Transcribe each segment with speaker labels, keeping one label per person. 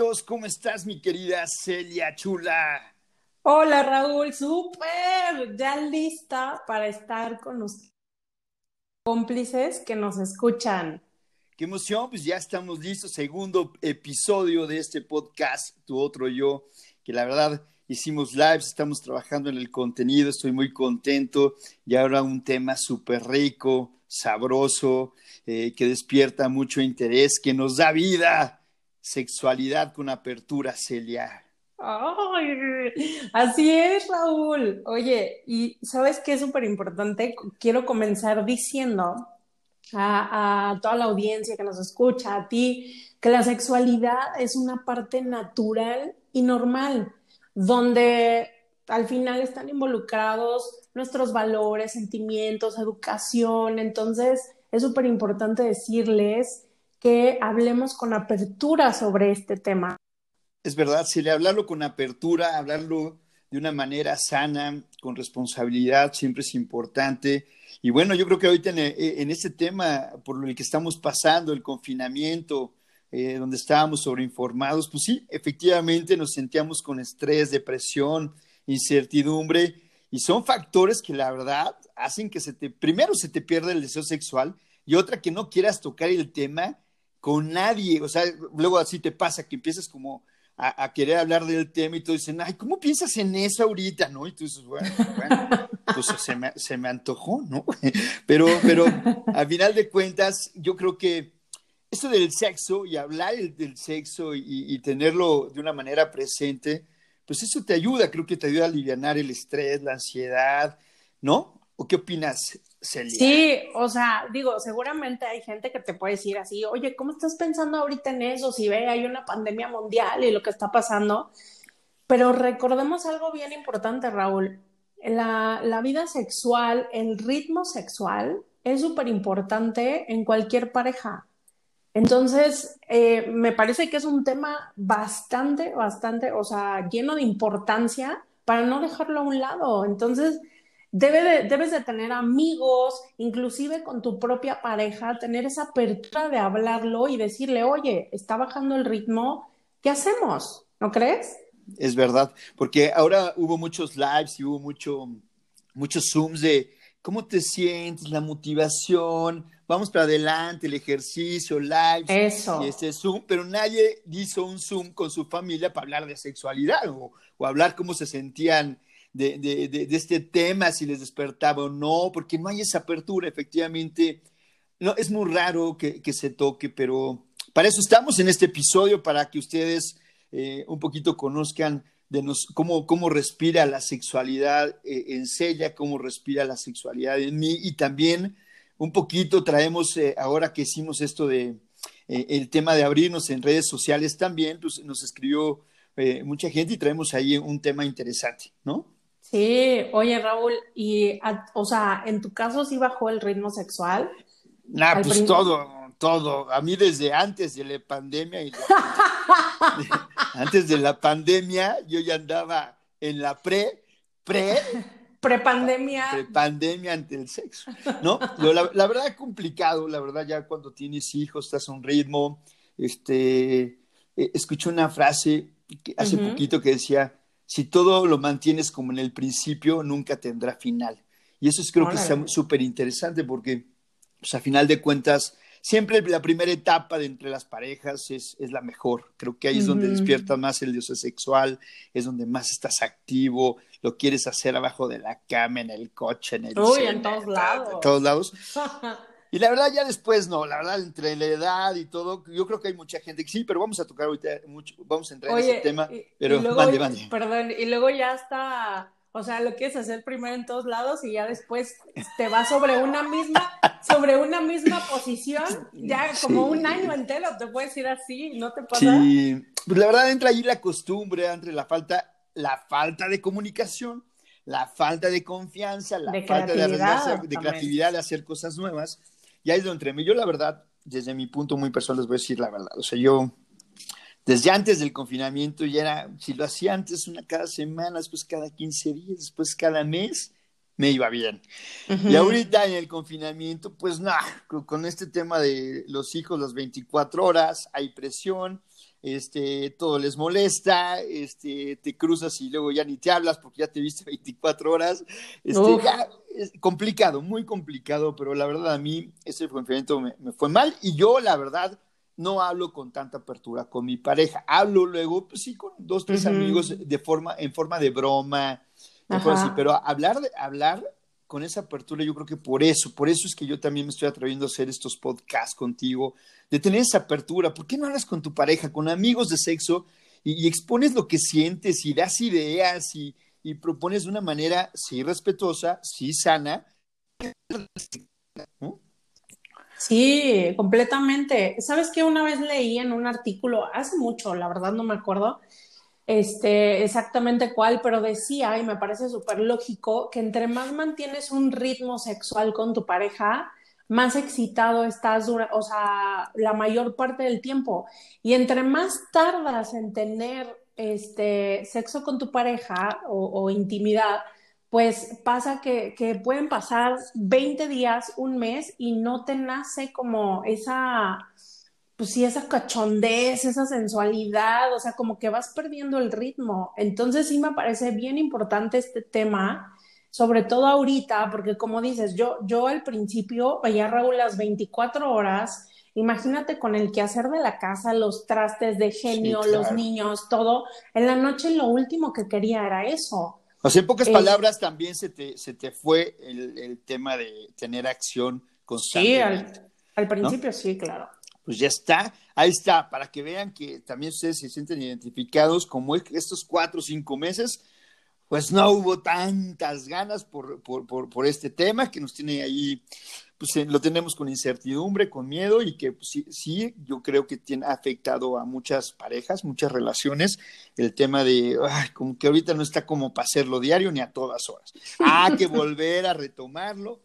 Speaker 1: listos. ¿Cómo estás, mi querida Celia Chula?
Speaker 2: Hola, Raúl, súper, ya lista para estar con los cómplices que nos escuchan.
Speaker 1: Qué emoción, pues ya estamos listos. Segundo episodio de este podcast, Tu Otro Yo, que la verdad hicimos lives, estamos trabajando en el contenido, estoy muy contento. Y ahora un tema súper rico, sabroso, eh, que despierta mucho interés, que nos da vida Sexualidad con apertura, Celia.
Speaker 2: así es, Raúl. Oye, y sabes qué es súper importante. Quiero comenzar diciendo a, a, toda la audiencia que nos escucha, a ti, que la sexualidad es una parte natural y normal, donde al final están involucrados nuestros valores, sentimientos, educación. Entonces, es súper importante decirles que hablemos con apertura sobre este tema.
Speaker 1: Es verdad, si le hablarlo con apertura, hablarlo de una manera sana, con responsabilidad, siempre es importante. Y bueno, yo creo que ahorita en, en este tema por el que estamos pasando, el confinamiento, eh, donde estábamos sobreinformados, pues sí, efectivamente nos sentíamos con estrés, depresión, incertidumbre, y son factores que la verdad hacen que se te, primero se te pierda el deseo sexual y otra que no quieras tocar el tema con nadie, o sea, luego así te pasa que empiezas como a, querer hablar del tema y tú dicen, ay, ¿cómo piensas en eso ahorita? ¿No? Y tú dices, bueno, bueno, pues se me, se me antojó, ¿no? Pero, pero al final de cuentas, yo creo que esto del sexo y hablar del sexo y, y, tenerlo de una manera presente, pues eso te ayuda, creo que te ayuda a aliviar el estrés, la ansiedad, ¿no? ¿O qué opinas,
Speaker 2: Sí, o sea, digo, seguramente hay gente que te puede decir así, oye, ¿cómo estás pensando ahorita en eso? Si ve, hay una pandemia mundial y lo que está pasando. Pero recordemos algo bien importante, Raúl. La, la vida sexual, el ritmo sexual es súper importante en cualquier pareja. Entonces, eh, me parece que es un tema bastante, bastante, o sea, lleno de importancia para no dejarlo a un lado. Entonces, debes de tener amigos, inclusive con tu propia pareja, tener esa apertura de hablarlo y decirle, oye, está bajando el ritmo, ¿qué hacemos? ¿No crees?
Speaker 1: Es verdad, porque ahora hubo muchos lives y hubo mucho, muchos Zooms de cómo te sientes, la motivación, vamos para adelante, el ejercicio, live.
Speaker 2: Eso.
Speaker 1: Y este Zoom, pero nadie hizo un Zoom con su familia para hablar de sexualidad o, o hablar cómo se sentían de, de, de, este tema, si les despertaba o no, porque no hay esa apertura, efectivamente. No, es muy raro que, que se toque, pero para eso estamos en este episodio, para que ustedes eh, un poquito conozcan de nos, cómo, cómo respira la sexualidad eh, en Celia, cómo respira la sexualidad en mí, y también un poquito traemos, eh, ahora que hicimos esto de el tema de abrirnos en redes sociales también, pues nos escribió mucha gente y traemos ahí un tema interesante, ¿no?
Speaker 2: Sí, oye Raúl, y o sea, en tu caso sí bajó el ritmo sexual.
Speaker 1: Nah, pues todo, todo. A mí desde antes de la pandemia y antes de la pandemia yo ya andaba en la pre, pre,
Speaker 2: prepandemia.
Speaker 1: Prepandemia ante el sexo, ¿no? la, la, verdad complicado, la verdad ya cuando tienes hijos estás a un ritmo, este, eh, escuché una frase hace poquito que decía si todo lo mantienes como en el principio, nunca tendrá final. Y eso es, creo que es súper interesante porque, pues, a final de cuentas, siempre la primera etapa de entre las parejas es, es la mejor. Creo que ahí es donde despierta más el deseo sexual, es donde más estás activo, lo quieres hacer abajo de la cama, en el coche, en el
Speaker 2: Uy, en todos lados.
Speaker 1: En todos lados. Y la verdad, ya después no, la verdad, entre la edad y todo, yo creo que hay mucha gente que sí, pero vamos a tocar ahorita mucho, vamos a entrar en ese tema, pero
Speaker 2: y Perdón, y luego ya está, o sea, lo quieres hacer primero en todos lados y ya después te vas sobre una misma, sobre una misma posición, ya como un año entero, te puedes ir así, ¿no te pasa?
Speaker 1: Sí, pues la verdad entra ahí la costumbre, entre la falta, la falta de comunicación, la falta de confianza, la falta de, de creatividad, de hacer cosas nuevas y ahí es donde entre Yo, la verdad, desde mi punto muy personal, les voy a decir la verdad. O sea, yo, desde antes del confinamiento, ya era, si lo hacía antes, una cada semana, después cada 15 días, después cada mes, me iba bien. Y ahorita en el confinamiento, pues nada, con este tema de los hijos las 24 horas, hay presión, este, todo les molesta, este, te cruzas y luego ya ni te hablas porque ya te viste 24 horas. Este, ya, es complicado, muy complicado, pero la verdad a mí ese enfrentamiento me, me, fue mal y yo la verdad no hablo con tanta apertura con mi pareja. Hablo luego, pues sí, con dos, tres amigos de forma, en forma de broma, así, pero hablar, de, hablar con esa apertura, yo creo que por eso, por eso es que yo también me estoy atreviendo a hacer estos podcasts contigo, de tener esa apertura. ¿Por qué no hablas con tu pareja, con amigos de sexo y, expones lo que sientes y das ideas y, y, propones de una manera, sí, respetuosa, sí, sana?
Speaker 2: ¿no? Sí, completamente. ¿Sabes qué? Una vez leí en un artículo, hace mucho, la verdad no me acuerdo, este, exactamente cuál, pero decía, y me parece súper lógico, que entre más mantienes un ritmo sexual con tu pareja, más excitado estás, o sea, la mayor parte del tiempo. Y entre más tardas en tener este sexo con tu pareja o, intimidad, pues pasa que, que, pueden pasar 20 días, un mes, y no te nace como esa pues sí, esa cachondez, esa sensualidad, o sea, como que vas perdiendo el ritmo. Entonces sí me parece bien importante este tema, sobre todo ahorita, porque como dices, yo, yo al principio veía a Raúl las 24 horas, imagínate con el quehacer de la casa, los trastes de genio, sí, claro. los niños, todo. En la noche lo último que quería era eso.
Speaker 1: O sea, en pocas eh, palabras también se te, se te fue el, el, tema de tener acción constante.
Speaker 2: Sí, al, al principio ¿no? sí, claro
Speaker 1: pues ya está, ahí está, para que vean que también ustedes se sienten identificados como estos cuatro o cinco meses, pues no hubo tantas ganas por, por, por, por este tema que nos tiene ahí, pues lo tenemos con incertidumbre, con miedo y que pues, sí, sí, yo creo que tiene ha afectado a muchas parejas, muchas relaciones, el tema de, ay, como que ahorita no está como para hacerlo diario ni a todas horas. Hay que volver a retomarlo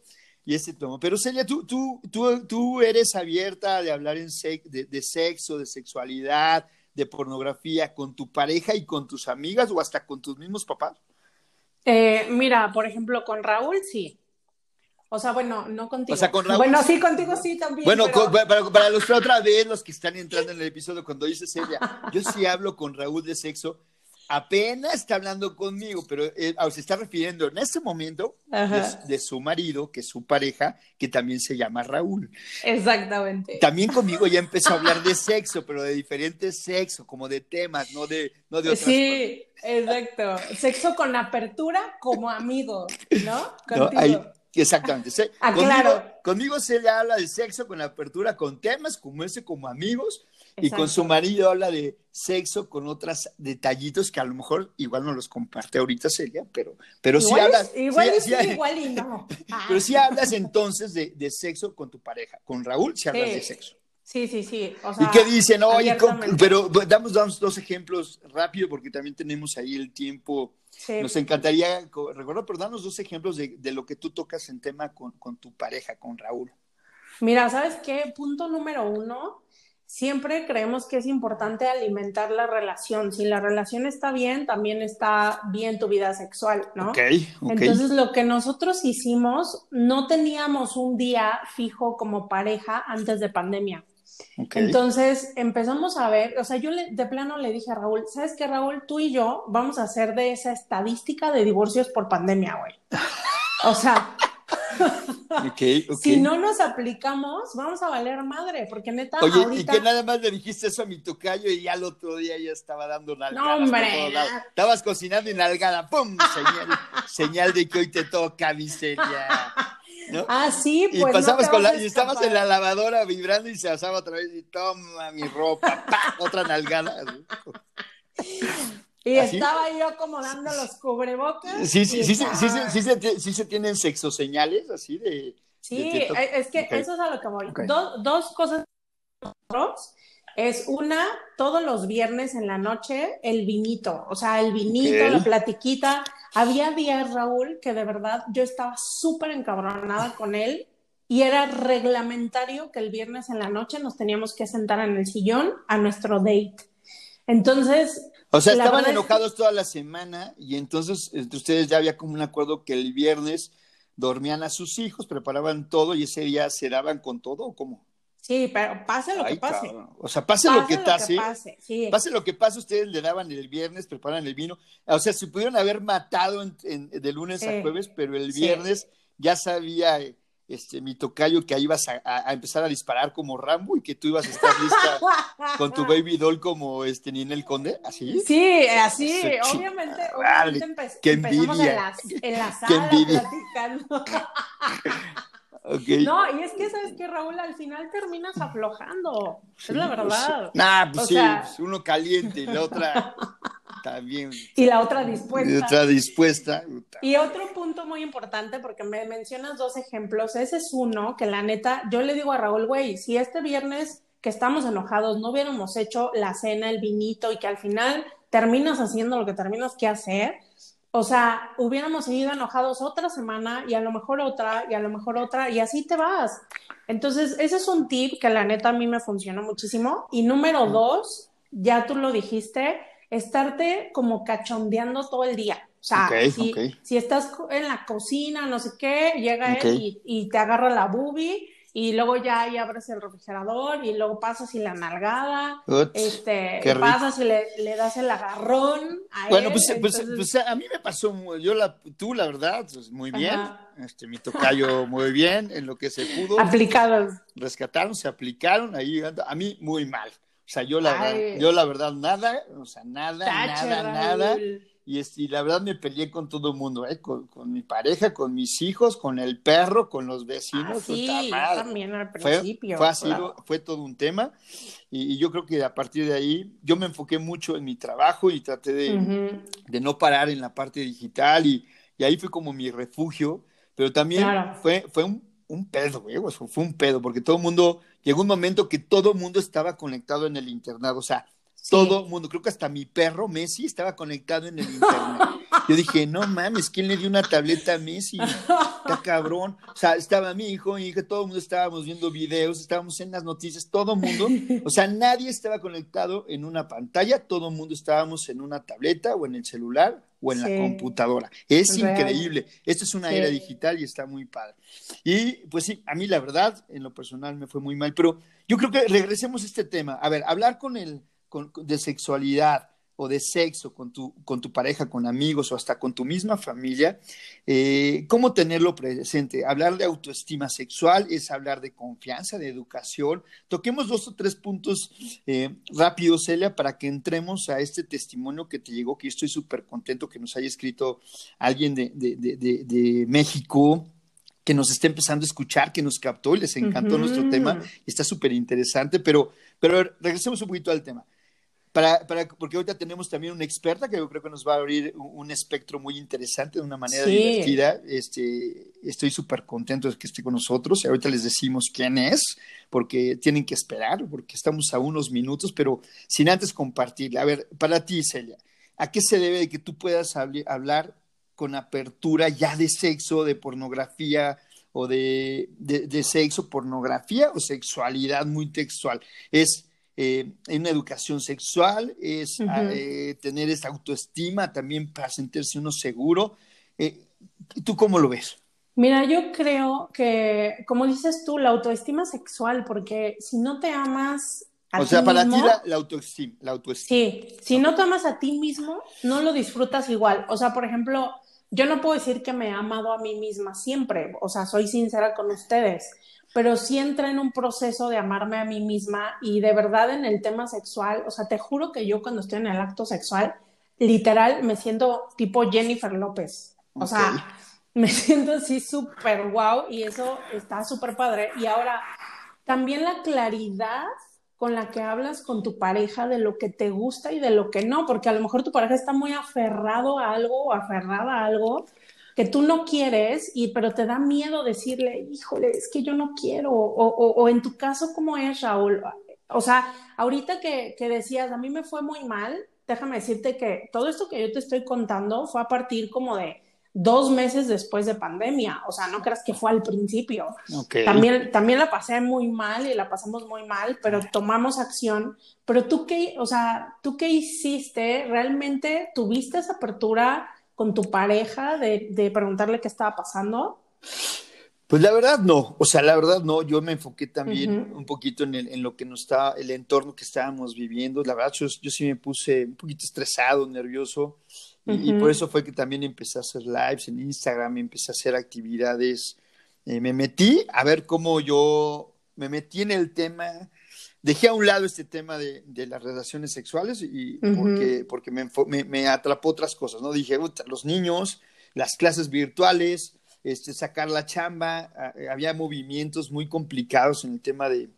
Speaker 1: y ese tomo. Pero Celia, ¿tú, tú, tú, tú eres abierta de hablar en sex, de, de, sexo, de sexualidad, de pornografía con tu pareja y con tus amigas o hasta con tus mismos papás?
Speaker 2: Eh, mira, por ejemplo, con Raúl sí. O sea, bueno, no contigo.
Speaker 1: O sea, con Raúl.
Speaker 2: Bueno, sí, contigo sí también.
Speaker 1: Bueno, pero... con, para, para, los otra vez, los que están entrando en el episodio, cuando dice Celia, yo sí hablo con Raúl de sexo, apenas está hablando conmigo, pero eh, se está refiriendo en este momento de, de, su marido, que es su pareja, que también se llama Raúl.
Speaker 2: Exactamente.
Speaker 1: También conmigo ya empezó a hablar de sexo, pero de diferentes sexos, como de temas, no de, no de otras
Speaker 2: Sí, cosas. exacto. Sexo con apertura como amigo, ¿no? Contigo.
Speaker 1: No, exactamente. Se,
Speaker 2: ah,
Speaker 1: conmigo,
Speaker 2: claro.
Speaker 1: conmigo se le habla de sexo con apertura, con temas como ese, como amigos, y con su marido habla de sexo con otros detallitos que a lo mejor igual no los comparte ahorita Celia, pero, pero
Speaker 2: igual
Speaker 1: sí hablas.
Speaker 2: Igual,
Speaker 1: sí,
Speaker 2: sí, igual y no.
Speaker 1: Ah. Pero sí hablas entonces de, de, sexo con tu pareja. Con Raúl sí hablas de sexo.
Speaker 2: Sí, sí, sí. O sea,
Speaker 1: y que dicen, oye, pero damos, damos dos ejemplos rápido porque también tenemos ahí el tiempo. Sí. Nos encantaría, recuerdo, pero danos dos ejemplos de, de, lo que tú tocas en tema con, con tu pareja, con Raúl.
Speaker 2: Mira, ¿sabes qué? Punto número uno, siempre creemos que es importante alimentar la relación. Si la relación está bien, también está bien tu vida sexual, ¿no?
Speaker 1: Okay, ok.
Speaker 2: Entonces, lo que nosotros hicimos, no teníamos un día fijo como pareja antes de pandemia. Okay. Entonces empezamos a ver, o sea, yo le, de plano le dije a Raúl, ¿sabes qué, Raúl? Tú y yo vamos a hacer de esa estadística de divorcios por pandemia, güey. O sea,
Speaker 1: Okay, okay.
Speaker 2: Si no nos aplicamos, vamos a valer madre, porque neta.
Speaker 1: Oye,
Speaker 2: ahorita...
Speaker 1: y que nada más le dijiste eso a mi tocayo y ya el otro día ya estaba dando nalgadas.
Speaker 2: No, hombre.
Speaker 1: Estabas cocinando y nalgada, ¡pum! Señal, señal de que hoy te toca, miseria. ¿No?
Speaker 2: Ah, sí,
Speaker 1: pues. Y pasabas no con la, y estabas en la lavadora vibrando y se asaba otra vez y toma mi ropa, ¡pah! otra nalgada.
Speaker 2: Y ¿Así? estaba yo acomodando los cubrebocas.
Speaker 1: Sí, sí, sí, sí, sí, sí, se, sí, se tienen sexo señales así de.
Speaker 2: Sí, de es que okay. eso es a lo que voy. Okay. Do, dos cosas es una, todos los viernes en la noche, el vinito, o sea, el vinito, okay. la platiquita. Había días, Raúl, que de verdad yo estaba súper encabronada con él y era reglamentario que el viernes en la noche nos teníamos que sentar en el sillón a nuestro date. Entonces,
Speaker 1: o sea, estaban enojados es que... toda la semana y entonces entre ustedes ya había como un acuerdo que el viernes dormían a sus hijos, preparaban todo y ese día se daban con todo o cómo?
Speaker 2: Sí, pero pase lo que pase.
Speaker 1: O sea, pase, lo que pase. pase. lo que pase, ustedes le daban el viernes, preparan el vino. O sea, se pudieron haber matado de lunes a jueves, pero el viernes ya sabía este, mi tocayo que ahí ibas a, empezar a disparar como Rambo y que tú ibas a estar lista con tu baby doll como este Ninel Conde, ¿así?
Speaker 2: Sí, así, obviamente, obviamente qué envidia. en la, sala platicando. No, y es que, ¿sabes que Raúl? Al final terminas aflojando. es la pues verdad.
Speaker 1: nah, pues sí, pues uno caliente y la otra también.
Speaker 2: Y la otra dispuesta.
Speaker 1: Y otra dispuesta.
Speaker 2: Y otro punto muy importante, porque me mencionas dos ejemplos. Ese es uno que la neta, yo le digo a Raúl, güey, si este viernes que estamos enojados no hubiéramos hecho la cena, el vinito y que al final terminas haciendo lo que terminas que hacer, o sea, hubiéramos seguido enojados otra semana y a lo mejor otra y a lo mejor otra y así te vas. Entonces, ese es un tip que la neta a mí me funcionó muchísimo. Y número dos, ya tú lo dijiste, estarte como cachondeando todo el día. O sea, si, estás en la cocina, no sé qué, llega él y, y, te agarra la boobie y luego ya ahí abres el refrigerador y luego pasas y la nalgada, este, pasas y le, das el agarrón a
Speaker 1: Bueno, pues, pues, pues, a mí me pasó, yo la, tú la verdad, pues, muy bien, este, mi tocayo muy bien, en lo que se pudo.
Speaker 2: Aplicados.
Speaker 1: Rescataron, se aplicaron, ahí, a mí muy mal. O sea, yo la, yo la verdad nada, o sea, nada, nada, nada. Y, la verdad me peleé con todo el mundo, ¿eh? con, mi pareja, con mis hijos, con el perro, con los vecinos.
Speaker 2: Ah, sí, también al principio.
Speaker 1: Fue, fue, todo un tema. Y, yo creo que a partir de ahí yo me enfoqué mucho en mi trabajo y traté de, de no parar en la parte digital y, y, ahí fue como mi refugio, pero también fue, fue un, un pedo, güey, fue un pedo, porque todo el mundo, llegó un momento que todo el mundo estaba conectado en el internado, o sea, todo el mundo, creo que hasta mi perro Messi estaba conectado en el internet. Yo dije, no mames, ¿quién le dio una tableta a Messi? Está cabrón. O sea, estaba mi hijo, mi hija, todo el mundo estábamos viendo videos, estábamos en las noticias, todo el mundo. O sea, nadie estaba conectado en una pantalla, todo el mundo estábamos en una tableta o en el celular o en la computadora. Es increíble. Esto es una era digital y está muy padre. Y pues sí, a mí la verdad, en lo personal me fue muy mal, pero yo creo que regresemos a este tema. A ver, hablar con el de sexualidad o de sexo con tu, con tu pareja, con amigos o hasta con tu misma familia, eh, ¿cómo tenerlo presente? Hablar de autoestima sexual es hablar de confianza, de educación. Toquemos dos o tres puntos eh, rápidos, Celia, para que entremos a este testimonio que te llegó, que yo estoy súper contento que nos haya escrito alguien de, de, de, de México, que nos esté empezando a escuchar, que nos captó y les encantó nuestro tema, está súper interesante, pero, pero regresemos un poquito al tema. Para, para, porque ahorita tenemos también una experta que yo creo que nos va a abrir un, espectro muy interesante de una manera divertida. Este, estoy súper contento de que esté con nosotros y ahorita les decimos quién es, porque tienen que esperar, porque estamos a unos minutos, pero sin antes compartirla. A ver, para ti, Celia, ¿a qué se debe de que tú puedas hablar con apertura ya de sexo, de pornografía o de, de, de sexo, pornografía o sexualidad muy textual? Es eh, una educación sexual, es ah, eh, tener esa autoestima también para sentirse uno seguro. Eh, ¿Tú cómo lo ves?
Speaker 2: Mira, yo creo que, como dices tú, la autoestima sexual, porque si no te amas
Speaker 1: o sea, para ti la, autoestima, la, autoestima,
Speaker 2: Sí, si no te amas a ti mismo, no lo disfrutas igual. O sea, por ejemplo, yo no puedo decir que me he amado a mí misma siempre. O sea, soy sincera con ustedes pero sí entra en un proceso de amarme a mí misma y de verdad en el tema sexual, o sea, te juro que yo cuando estoy en el acto sexual, literal me siento tipo Jennifer López, o sea, me siento así súper guau y eso está súper padre. Y ahora, también la claridad con la que hablas con tu pareja de lo que te gusta y de lo que no, porque a lo mejor tu pareja está muy aferrado a algo o aferrada a algo que tú no quieres, y, pero te da miedo decirle, híjole, es que yo no quiero, o, o, en tu caso, ¿cómo es, Raúl? O sea, ahorita que, que decías, a mí me fue muy mal, déjame decirte que todo esto que yo te estoy contando fue a partir como de dos meses después de pandemia, o sea, no creas que fue al principio. También, también la pasé muy mal y la pasamos muy mal, pero tomamos acción. Pero tú qué, o sea, tú qué hiciste, realmente tuviste esa apertura con tu pareja de, preguntarle qué estaba pasando?
Speaker 1: Pues la verdad no, o sea, la verdad no, yo me enfoqué también un poquito en, en, lo que nos está, el entorno que estábamos viviendo, la verdad yo, sí me puse un poquito estresado, nervioso, y, por eso fue que también empecé a hacer lives en Instagram, empecé a hacer actividades, eh, me metí a ver cómo yo, me metí en el tema, dejé a un lado este tema de, de las relaciones sexuales y porque, porque me, me, me, atrapó otras cosas, ¿no? Dije, los niños, las clases virtuales, este, sacar la chamba, eh, había movimientos muy complicados en el tema de,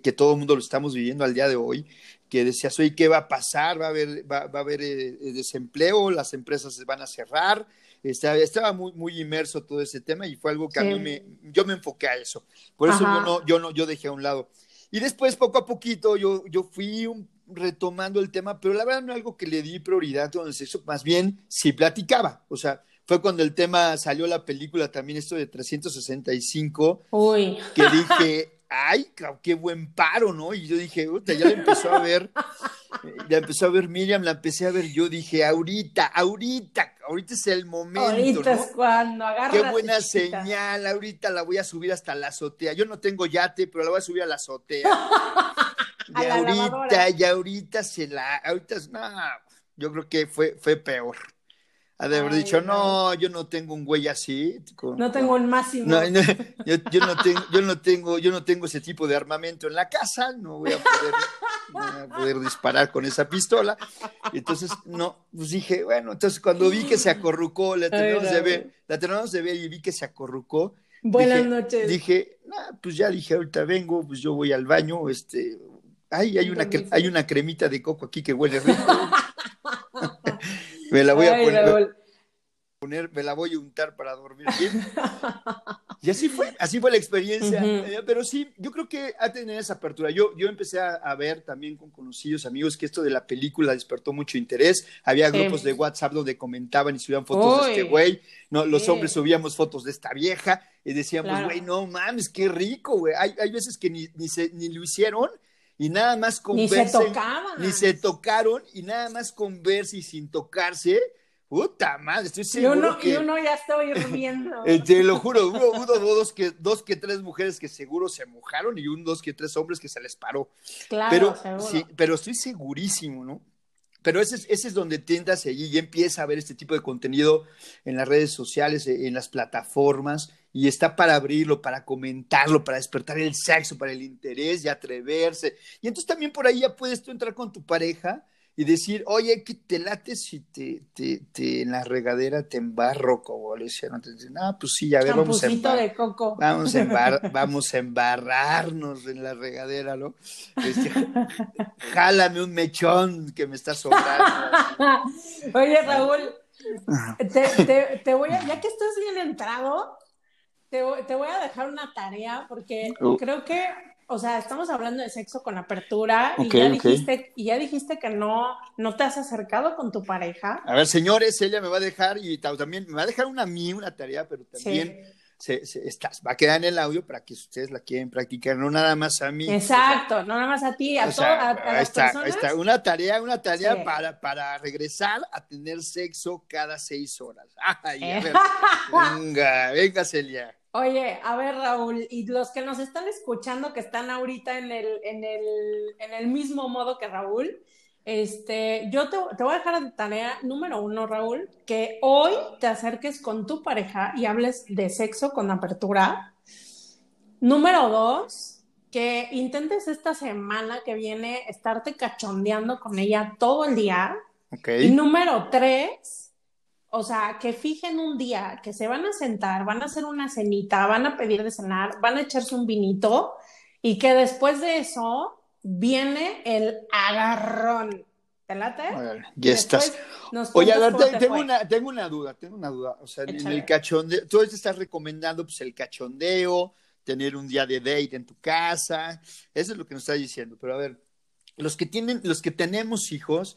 Speaker 1: que todo el mundo lo estamos viviendo al día de hoy, que decías, oye, ¿qué va a pasar? ¿Va a haber, va, a haber eh, desempleo? ¿Las empresas se van a cerrar? Estaba, estaba muy, muy inmerso todo ese tema y fue algo que a mí me, yo me enfoqué a eso. Por eso yo no, yo no, yo dejé a un lado. Y después, poco a poquito, yo, yo fui retomando el tema, pero la verdad no es algo que le di prioridad con el sexo, más bien sí platicaba. O sea, fue cuando el tema salió la película también, esto de 365,
Speaker 2: Uy.
Speaker 1: que dije, ay, qué buen paro, ¿no? Y yo dije, ya la empezó a ver, ya empezó a ver Miriam, la empecé a ver, yo dije, ahorita, ahorita, ahorita es el momento.
Speaker 2: Ahorita es cuando agarra.
Speaker 1: Qué buena señal, ahorita la voy a subir hasta la azotea. Yo no tengo yate, pero la voy a subir a la azotea. y ahorita, y ahorita se la, ahorita, no, yo creo que fue, fue peor. Ha de haber dicho, no, yo no tengo un güey así.
Speaker 2: no tengo un máximo.
Speaker 1: No, yo, no tengo, yo, no tengo, yo no tengo ese tipo de armamento en la casa, no voy a poder, poder disparar con esa pistola. Entonces, no, pues dije, bueno, entonces cuando vi que se acorrucó, la terminamos de ver, la terminamos de ver y vi que se acorrucó.
Speaker 2: Buenas noches.
Speaker 1: Dije, pues ya dije, ahorita vengo, pues yo voy al baño, este, ay, hay una, hay una cremita de coco aquí que huele rico. Me la voy a poner, me la voy a untar para dormir bien. Y así fue, así fue la experiencia. Eh, pero sí, yo creo que ha tenido esa apertura. Yo, yo empecé a, ver también con conocidos amigos que esto de la película despertó mucho interés. Había grupos de WhatsApp donde comentaban y subían fotos de este güey. No, los hombres subíamos fotos de esta vieja y decíamos, güey, no mames, qué rico, güey. Hay, hay veces que ni, ni, se, ni lo hicieron y nada más conversen. Ni se tocaban. Ni se tocaron y nada más converse y sin tocarse. Puta madre, estoy seguro
Speaker 2: y uno,
Speaker 1: que...
Speaker 2: Y uno ya está hirviendo.
Speaker 1: Eh, te lo juro, hubo, dos, que, dos que tres mujeres que seguro se mojaron y un dos que tres hombres que se les paró.
Speaker 2: Claro,
Speaker 1: pero, Sí, pero estoy segurísimo, ¿no? Pero ese es, ese es donde tiendas allí y empieza a ver este tipo de contenido en las redes sociales, en las plataformas, y está para abrirlo, para comentarlo, para despertar el sexo, para el interés y atreverse. Y entonces también por ahí ya puedes tú entrar con tu pareja y decir, oye, que te late si te, te, en la regadera te embarro, como le decían antes. Ah, pues sí, a ver, vamos a,
Speaker 2: de coco.
Speaker 1: Vamos, a vamos a embarrarnos en la regadera, ¿no? Este, jálame un mechón que me está sobrando.
Speaker 2: oye, Raúl, te, te voy a, ya que estás bien entrado, te, voy a dejar una tarea porque oh. creo que, o sea, estamos hablando de sexo con apertura y, ya dijiste, y ya dijiste que no, no te has acercado con tu pareja.
Speaker 1: A ver, señores, ella me va a dejar y también me va a dejar una mí, una tarea, pero también... Se, va a quedar en el audio para que ustedes la quieren practicar, no nada más a mí.
Speaker 2: Exacto, no nada más a ti, a, todas las personas.
Speaker 1: está, una tarea, una tarea para, para regresar a tener sexo cada seis horas. Ay, a ver, venga, venga Celia.
Speaker 2: Oye, a ver, Raúl, y los que nos están escuchando, que están ahorita en el, en el, en el mismo modo que Raúl, este, yo te, te, voy a dejar de tarea número uno, Raúl, que hoy te acerques con tu pareja y hables de sexo con apertura. Número dos, que intentes esta semana que viene estarte cachondeando con ella todo el día.
Speaker 1: Okay.
Speaker 2: Y número tres, o sea, que fijen un día que se van a sentar, van a hacer una cenita, van a pedir de cenar, van a echarse un vinito y que después de eso viene el agarrón. ¿Te late?
Speaker 1: ya estás. Oye, a ver, tengo una, tengo una duda, tengo una duda. O sea, en el cachondeo, tú te estás recomendando pues el cachondeo, tener un día de date en tu casa, eso es lo que nos estás diciendo. Pero a ver, los que tienen, los que tenemos hijos,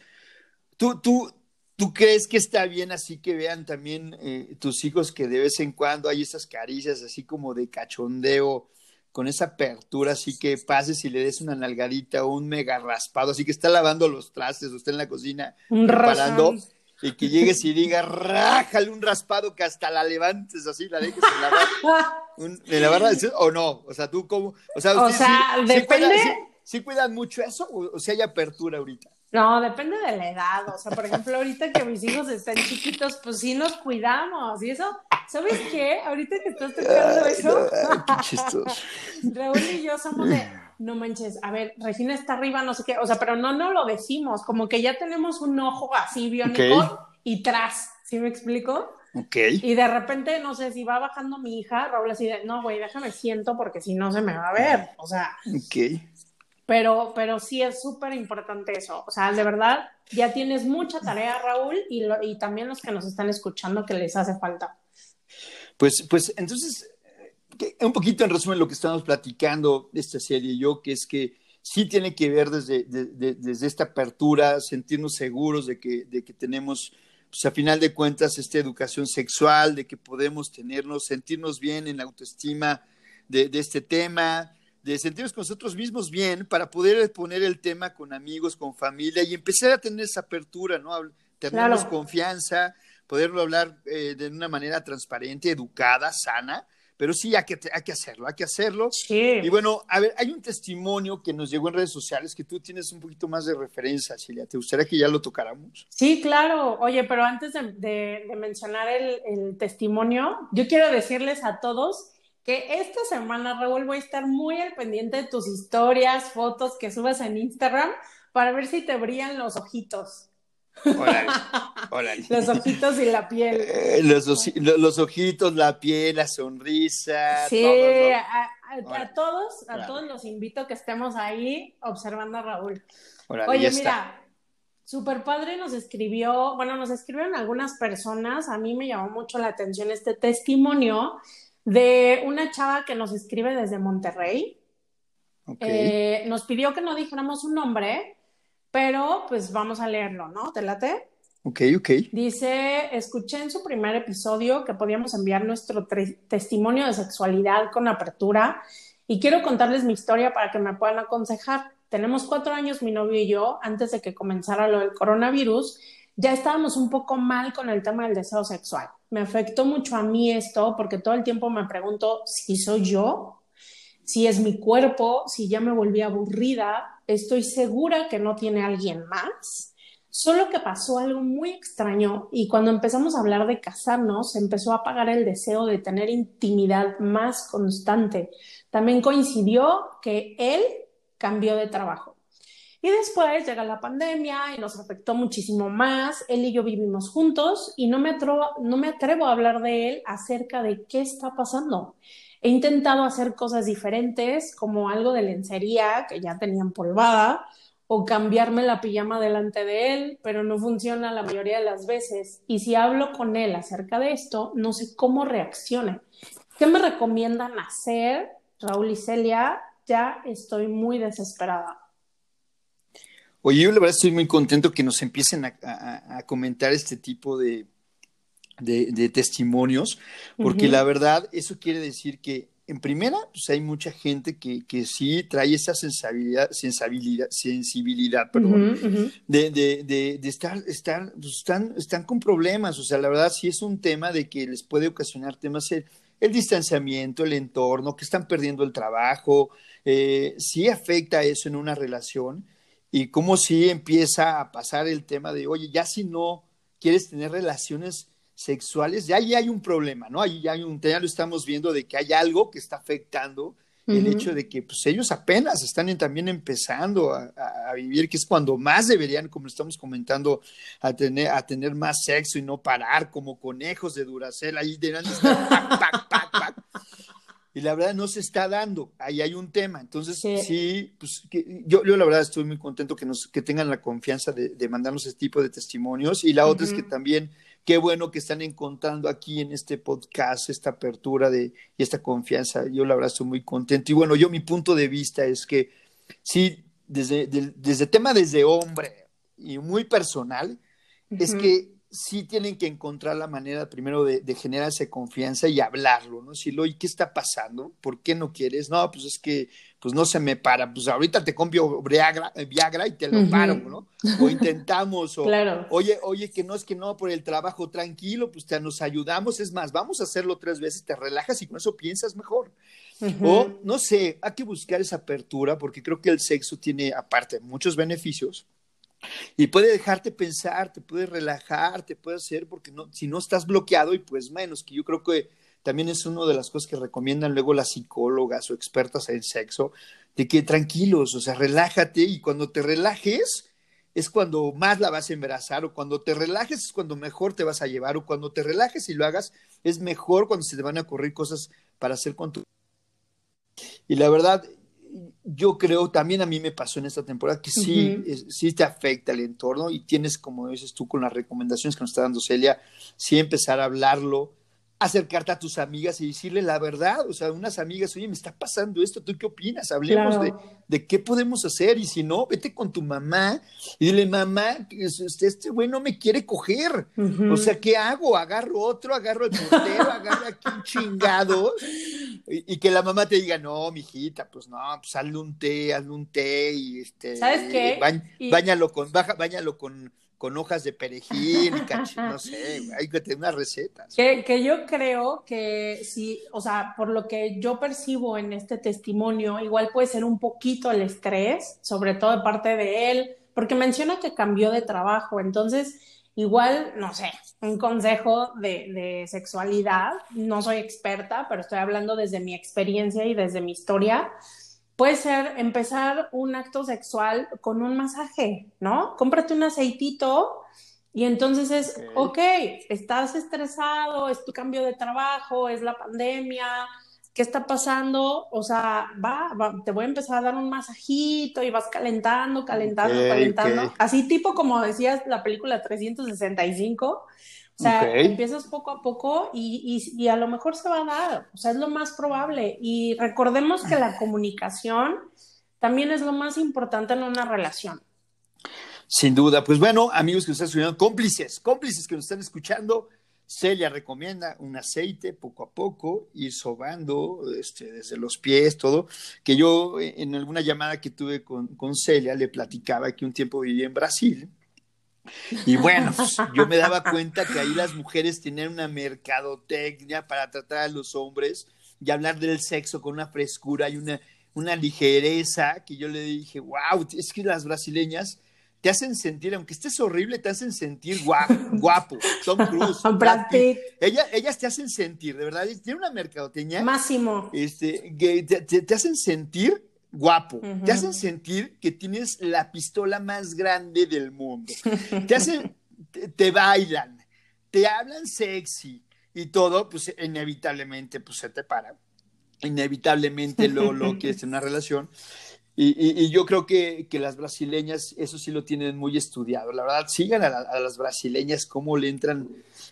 Speaker 1: tú, tú, ¿Tú crees que está bien así que vean también eh, tus hijos que de vez en cuando hay esas caricias así como de cachondeo, con esa apertura, así que pases y le des una nalgadita o un mega raspado, así que está lavando los trastes, usted en la cocina preparando, y que llegues y digas, rájale un raspado que hasta la levantes así, la dejes en la barra. ¿En la barra o no? O sea, tú cómo. O sea,
Speaker 2: o sea depende.
Speaker 1: Sí, cuidan, mucho eso o, si hay apertura ahorita?
Speaker 2: No, depende de la edad. O sea, por ejemplo, ahorita que mis hijos están chiquitos, pues sí nos cuidamos. Y eso, ¿sabes qué? Ahorita que estás tocando eso. Raúl y yo somos de no manches, a ver, Regina está arriba, no sé qué, o sea, pero no, no lo decimos, como que ya tenemos un ojo así biónico y tras, ¿sí me explico?
Speaker 1: Ok.
Speaker 2: Y de repente, no sé, si va bajando mi hija, Raúl así de, no, güey, déjame siento porque si no se me va a ver, o sea.
Speaker 1: Ok.
Speaker 2: Pero, pero sí es súper importante eso, o sea, de verdad, ya tienes mucha tarea, Raúl, y, y también los que nos están escuchando que les hace falta.
Speaker 1: Pues, pues, entonces, un poquito en resumen lo que estamos platicando de esta serie yo, que es que sí tiene que ver desde, desde esta apertura, sentirnos seguros de que, de que tenemos, pues a final de cuentas, esta educación sexual, de que podemos tenernos, sentirnos bien en la autoestima de, este tema, de sentirnos con nosotros mismos bien para poder poner el tema con amigos, con familia y empezar a tener esa apertura, ¿no? Tenernos confianza, poderlo hablar eh, de una manera transparente, educada, sana pero sí hay que, hay que hacerlo, hay que hacerlo.
Speaker 2: Sí.
Speaker 1: Y bueno, a ver, hay un testimonio que nos llegó en redes sociales que tú tienes un poquito más de referencia, Silvia. ¿Te gustaría que ya lo tocáramos?
Speaker 2: Sí, claro. Oye, pero antes de, mencionar el, el, testimonio, yo quiero decirles a todos que esta semana, Raúl, voy a estar muy al pendiente de tus historias, fotos que subas en Instagram para ver si te brillan los ojitos. Los ojitos y la piel.
Speaker 1: Eh, los, ojitos, la piel, la sonrisa.
Speaker 2: Sí, a, todos, a todos los invito a que estemos ahí observando a Raúl. Oye, mira, super padre nos escribió, bueno, nos escribieron algunas personas, a mí me llamó mucho la atención este testimonio de una chava que nos escribe desde Monterrey. Eh, nos pidió que no dijéramos su nombre, pero pues vamos a leerlo, ¿no? ¿Te late?
Speaker 1: Ok, ok.
Speaker 2: Dice, escuché en su primer episodio que podíamos enviar nuestro testimonio de sexualidad con apertura y quiero contarles mi historia para que me puedan aconsejar. Tenemos cuatro años, mi novio y yo, antes de que comenzara lo del coronavirus, ya estábamos un poco mal con el tema del deseo sexual. Me afectó mucho a mí esto porque todo el tiempo me pregunto si soy yo, si es mi cuerpo, si ya me volví aburrida, estoy segura que no tiene alguien más. Solo que pasó algo muy extraño y cuando empezamos a hablar de casarnos, empezó a apagar el deseo de tener intimidad más constante. También coincidió que él cambió de trabajo. Y después llega la pandemia y nos afectó muchísimo más. Él y yo vivimos juntos y no me, atrevo, no me atrevo a hablar de él acerca de qué está pasando. He intentado hacer cosas diferentes, como algo de lencería que ya tenía empolvada, o cambiarme la pijama delante de él, pero no funciona la mayoría de las veces. Y si hablo con él acerca de esto, no sé cómo reaccione. ¿Qué me recomiendan hacer, Raúl y Celia? Ya estoy muy desesperada.
Speaker 1: Oye, yo la verdad estoy muy contento que nos empiecen a comentar este tipo de, de, testimonios, porque la verdad eso quiere decir que en primera, pues hay mucha gente que, que sí trae esa sensibilidad, sensibilidad, sensibilidad perdón, De, de, de, estar, estar pues están, están con problemas. O sea, la verdad sí es un tema de que les puede ocasionar temas el, el distanciamiento, el entorno, que están perdiendo el trabajo, eh, sí afecta eso en una relación y como si empieza a pasar el tema de, oye, ya si no quieres tener relaciones sexuales, ya ahí hay un problema, ¿no? Ahí ya, hay un, ya lo estamos viendo de que hay algo que está afectando el hecho de que pues, ellos apenas están también empezando a, vivir, que es cuando más deberían, como estamos comentando, a tener, a tener más sexo y no parar como conejos de Duracel, ahí deberían estar Y la verdad no se está dando, ahí hay un tema. Entonces, sí, pues yo, yo la verdad estoy muy contento que, nos, que tengan la confianza de, de mandarnos este tipo de testimonios. Y la otra es que también qué bueno que están encontrando aquí en este podcast esta apertura de, y esta confianza. Yo la verdad estoy muy contento. Y bueno, yo mi punto de vista es que sí, desde, desde tema desde hombre y muy personal, es que sí tienen que encontrar la manera primero de, de generarse confianza y hablarlo, ¿no? Decirlo, ¿y qué está pasando? ¿Por qué no quieres? No, pues es que pues no se me para, pues ahorita te compro Viagra, Viagra y te lo paro, ¿no? O intentamos, o oye, oye, que no es que no, por el trabajo tranquilo, pues te nos ayudamos, es más, vamos a hacerlo tres veces, te relajas y con eso piensas mejor. O, no sé, hay que buscar esa apertura porque creo que el sexo tiene, aparte, muchos beneficios, y puede dejarte pensar, te puede relajar, te puede hacer, porque no, si no estás bloqueado, y pues menos, que yo creo que también es una de las cosas que recomiendan luego las psicólogas o expertas en sexo, de que tranquilos, o sea, relájate y cuando te relajes es cuando más la vas a embarazar o cuando te relajes es cuando mejor te vas a llevar o cuando te relajes y lo hagas es mejor cuando se te van a ocurrir cosas para hacer con tu... Y la verdad, yo creo, también a mí me pasó en esta temporada que sí, sí te afecta el entorno y tienes, como dices tú, con las recomendaciones que nos está dando Celia, sí empezar a hablarlo, acercarte a tus amigas y decirle la verdad, o sea, unas amigas, oye, me está pasando esto, ¿tú qué opinas? Hablemos de, de, qué podemos hacer y si no, vete con tu mamá y dile, mamá, este, este güey no me quiere coger, o sea, ¿qué hago? Agarro otro, agarro el portero, agarro aquí un chingado y, que la mamá te diga, no, mijita, pues no, pues hazle un té, hazle un té y este,
Speaker 2: ¿sabes qué?
Speaker 1: Bañalo con, baja, bañalo con con hojas de perejil, no sé, hay que tener unas recetas.
Speaker 2: Que, que, yo creo que sí, o sea, por lo que yo percibo en este testimonio, igual puede ser un poquito el estrés, sobre todo de parte de él, porque menciona que cambió de trabajo, entonces igual, no sé, un consejo de sexualidad, no soy experta, pero estoy hablando desde mi experiencia y desde mi historia Puede ser empezar un acto sexual con un masaje, ¿no? Cómprate un aceitito y entonces es, ok, estás estresado, es tu cambio de trabajo, es la pandemia, ¿qué está pasando? O sea, va, te voy a empezar a dar un masajito y vas calentando, calentando, calentando. Así tipo como decías la película 365, o sea, empiezas poco a poco y, y, a lo mejor se va a dar, o sea, es lo más probable. Y recordemos que la comunicación también es lo más importante en una relación.
Speaker 1: Sin duda, pues bueno, amigos que nos están escuchando, cómplices, cómplices que nos están escuchando, Celia recomienda un aceite poco a poco, ir sobando este, desde los pies, todo, que yo en alguna llamada que tuve con, con Celia le platicaba que un tiempo vivía en Brasil y bueno, pues, yo me daba cuenta que ahí las mujeres tenían una mercadotecnia para tratar a los hombres y hablar del sexo con una frescura y una, una ligereza que yo le dije, wow, es que las brasileñas te hacen sentir, aunque estés horrible, te hacen sentir guapo, guapo. Tom Cruise, Brad Pitt. ellas te hacen sentir, de verdad, tiene una mercadotecnia.
Speaker 2: Máximo.
Speaker 1: Este, te hacen sentir guapo, te hacen sentir que tienes la pistola más grande del mundo, te hacen, te, bailan, te hablan sexy y todo, pues inevitablemente pues se te para, inevitablemente lo, lo quieres en una relación. Y, yo creo que, las brasileñas, eso sí lo tienen muy estudiado. La verdad, sigan a, las brasileñas cómo le entran,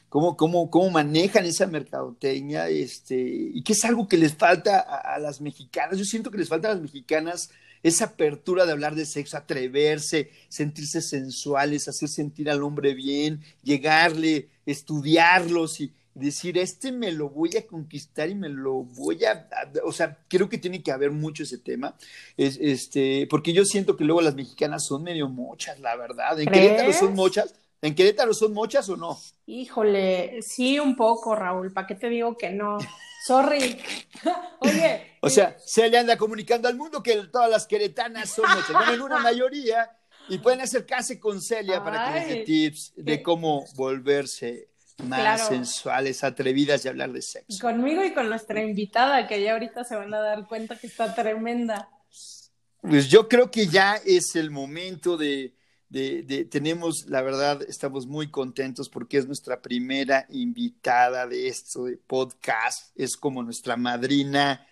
Speaker 1: cómo, cómo, cómo manejan esa mercadotecnia, este, y que es algo que les falta a, las mexicanas. Yo siento que les falta a las mexicanas esa apertura de hablar de sexo, atreverse, sentirse sensuales, hacer sentir al hombre bien, llegarle, estudiarlos y, decir, este me lo voy a conquistar y me lo voy a, o sea, creo que tiene que haber mucho ese tema, es, este, porque yo siento que luego las mexicanas son medio mochas, la verdad, ¿en Querétaro son mochas? ¿En Querétaro son mochas o no?
Speaker 2: Híjole, sí un poco, Raúl, ¿para qué te digo que no? Sorry. Oye.
Speaker 1: O sea, se le anda comunicando al mundo que todas las queretanas son mochas, bueno, en una mayoría, y pueden acercarse con Celia para que les dé tips de cómo volverse más sensuales, atrevidas y hablar de sexo.
Speaker 2: Conmigo y con nuestra invitada, que ya ahorita se van a dar cuenta que está tremenda.
Speaker 1: Pues yo creo que ya es el momento de, de, tenemos, la verdad, estamos muy contentos porque es nuestra primera invitada de esto de podcast, es como nuestra madrina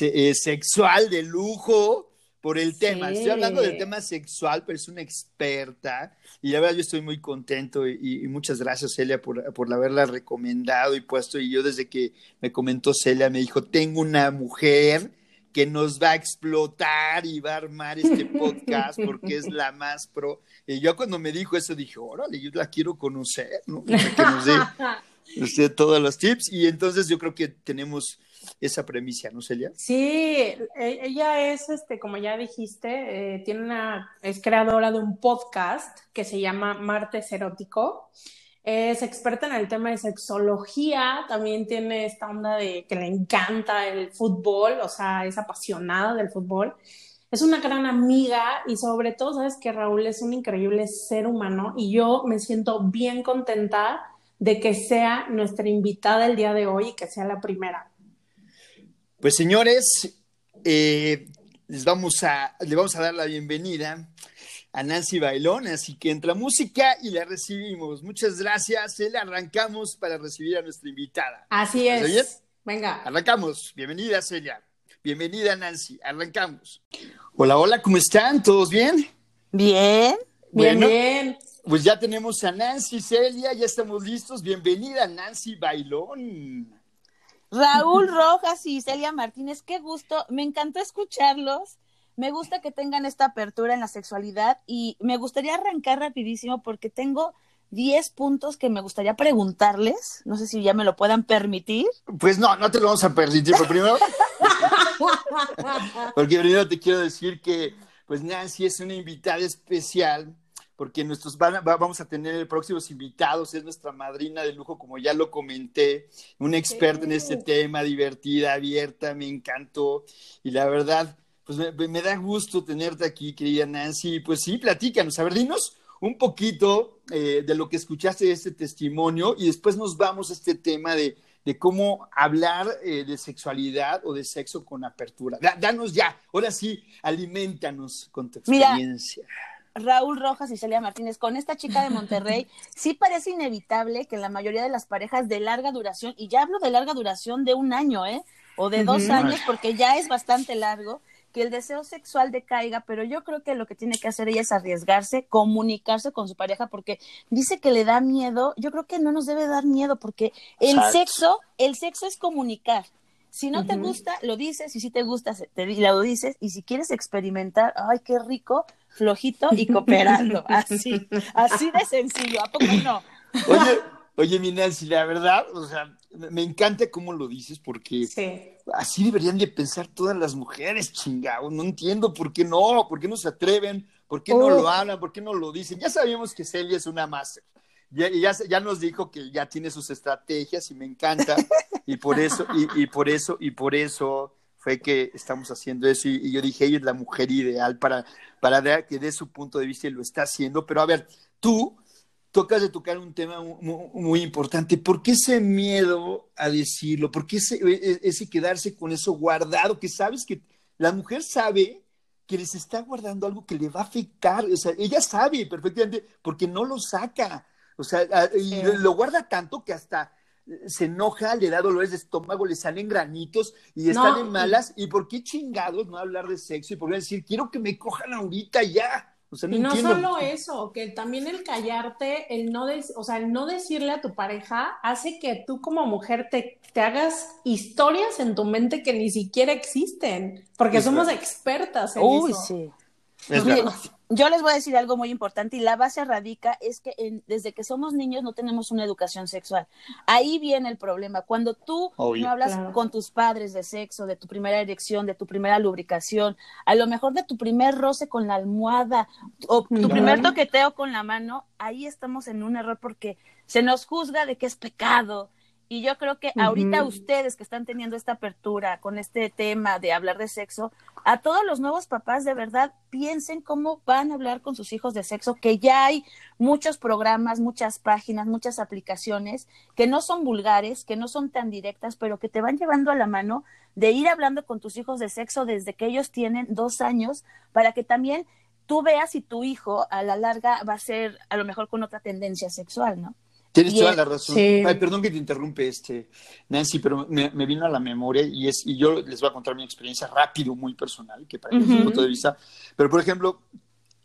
Speaker 1: eh, sexual de lujo por el tema. Estoy hablando del tema sexual, pero es una experta. Y la verdad, yo estoy muy contento y, muchas gracias, Celia, por, por, haberla recomendado y puesto. Y yo, desde que me comentó Celia, me dijo: Tengo una mujer que nos va a explotar y va a armar este podcast porque es la más pro. Y yo cuando me dijo eso dije, órale, yo la quiero conocer, ¿no? que nos dé usted todos los tips. Y entonces yo creo que tenemos esa premisa, ¿no, Celia?
Speaker 2: Sí, e, ella es, este, como ya dijiste, eh, tiene una, es creadora de un podcast que se llama Martes Erótico. Es experta en el tema de sexología, también tiene esta onda de que le encanta el fútbol, o sea, es apasionada del fútbol. Es una gran amiga y sobre todo, sabes que Raúl es un increíble ser humano y yo me siento bien contenta de que sea nuestra invitada el día de hoy y que sea la primera.
Speaker 1: Pues señores, eh, les vamos a, le vamos a dar la bienvenida a Nancy Bailón, así que entra música y la recibimos. Muchas gracias, le arrancamos para recibir a nuestra invitada.
Speaker 2: Así es. Venga.
Speaker 1: Arrancamos. Bienvenida, Celia. Bienvenida, Nancy. Arrancamos. Hola, hola, ¿cómo están? ¿Todos bien?
Speaker 3: Bien.
Speaker 2: bien, bien.
Speaker 1: Pues ya tenemos a Nancy, Celia, ya estamos listos. Bienvenida, Nancy Bailón.
Speaker 3: Raúl Rojas y Celia Martínez, qué gusto, me encantó escucharlos. Me gusta que tengan esta apertura en la sexualidad y me gustaría arrancar rapidísimo porque tengo 10 puntos que me gustaría preguntarles. No sé si ya me lo puedan permitir.
Speaker 1: Pues no, no te lo vamos a permitir, pero primero. porque primero te quiero decir que, pues Nancy es una invitada especial porque nuestros vamos a tener próximos invitados, es nuestra madrina de lujo, como ya lo comenté, una experta en este tema, divertida, abierta, me encantó, y la verdad, pues me, da gusto tenerte aquí, querida Nancy, pues sí, platícanos, a ver, dinos un poquito eh, de lo que escuchaste de este testimonio, y después nos vamos a este tema de, cómo hablar eh, de sexualidad o de sexo con apertura. danos ya, ahora sí, alimentanos con tu experiencia.
Speaker 3: Raúl Rojas y Celia Martínez, con esta chica de Monterrey, sí parece inevitable que la mayoría de las parejas de larga duración, y ya hablo de larga duración de un año, ¿eh? O de dos años, porque ya es bastante largo, que el deseo sexual decaiga, pero yo creo que lo que tiene que hacer ella es arriesgarse, comunicarse con su pareja, porque dice que le da miedo, yo creo que no nos debe dar miedo, porque el sexo, el sexo es comunicar. Si no te gusta, lo dices, y si te gusta, te lo dices, y si quieres experimentar, ay, qué rico, flojito y cooperando, así, así de sencillo, ¿a poco no?
Speaker 1: Oye, oye, mi Nancy, la verdad, o sea, me encanta cómo lo dices, porque así deberían de pensar todas las mujeres, chingados, no entiendo por qué no, por qué no se atreven, por qué no lo hablan, por qué no lo dicen. Ya sabíamos que Celia es una máster, ya, ya, ya, nos dijo que ya tiene sus estrategias y me encanta, y por eso, y, y por eso, y por eso fue que estamos haciendo eso. Y, yo dije, ella es la mujer ideal para, para que dé su punto de vista y lo está haciendo. Pero a ver, tú tocas de tocar un tema muy, importante. ¿Por qué ese miedo a decirlo? ¿Por qué ese, e, ese, quedarse con eso guardado? Que sabes que la mujer sabe que les está guardando algo que le va a afectar. O sea, ella sabe perfectamente porque no lo saca. O sea, y lo guarda tanto que hasta se enoja, le da dolores de estómago, le salen granitos y está de malas. ¿Y por qué chingados no hablar de sexo? Y por qué decir, quiero que me cojan ahorita ya. O sea, no
Speaker 2: y no solo eso, que también el callarte, el no, o sea, el no decirle a tu pareja hace que tú como mujer te, te hagas historias en tu mente que ni siquiera existen, porque somos expertas en
Speaker 3: Uy,
Speaker 2: eso.
Speaker 3: sí. Yo les voy a decir algo muy importante y la base radica es que desde que somos niños no tenemos una educación sexual. Ahí viene el problema. Cuando tú no hablas con tus padres de sexo, de tu primera erección, de tu primera lubricación, a lo mejor de tu primer roce con la almohada o tu primer toqueteo con la mano, ahí estamos en un error porque se nos juzga de que es pecado, y yo creo que ahorita ustedes que están teniendo esta apertura con este tema de hablar de sexo, a todos los nuevos papás de verdad piensen cómo van a hablar con sus hijos de sexo, que ya hay muchos programas, muchas páginas, muchas aplicaciones que no son vulgares, que no son tan directas, pero que te van llevando a la mano de ir hablando con tus hijos de sexo desde que ellos tienen dos años, para que también tú veas si tu hijo a la larga va a ser a lo mejor con otra tendencia sexual, ¿no?
Speaker 1: Tienes toda la razón. Ay, perdón que te interrumpe, este, Nancy, pero me, vino a la memoria y es, y yo les voy a contar mi experiencia rápido, muy personal, que para mi punto de vista. Pero, por ejemplo,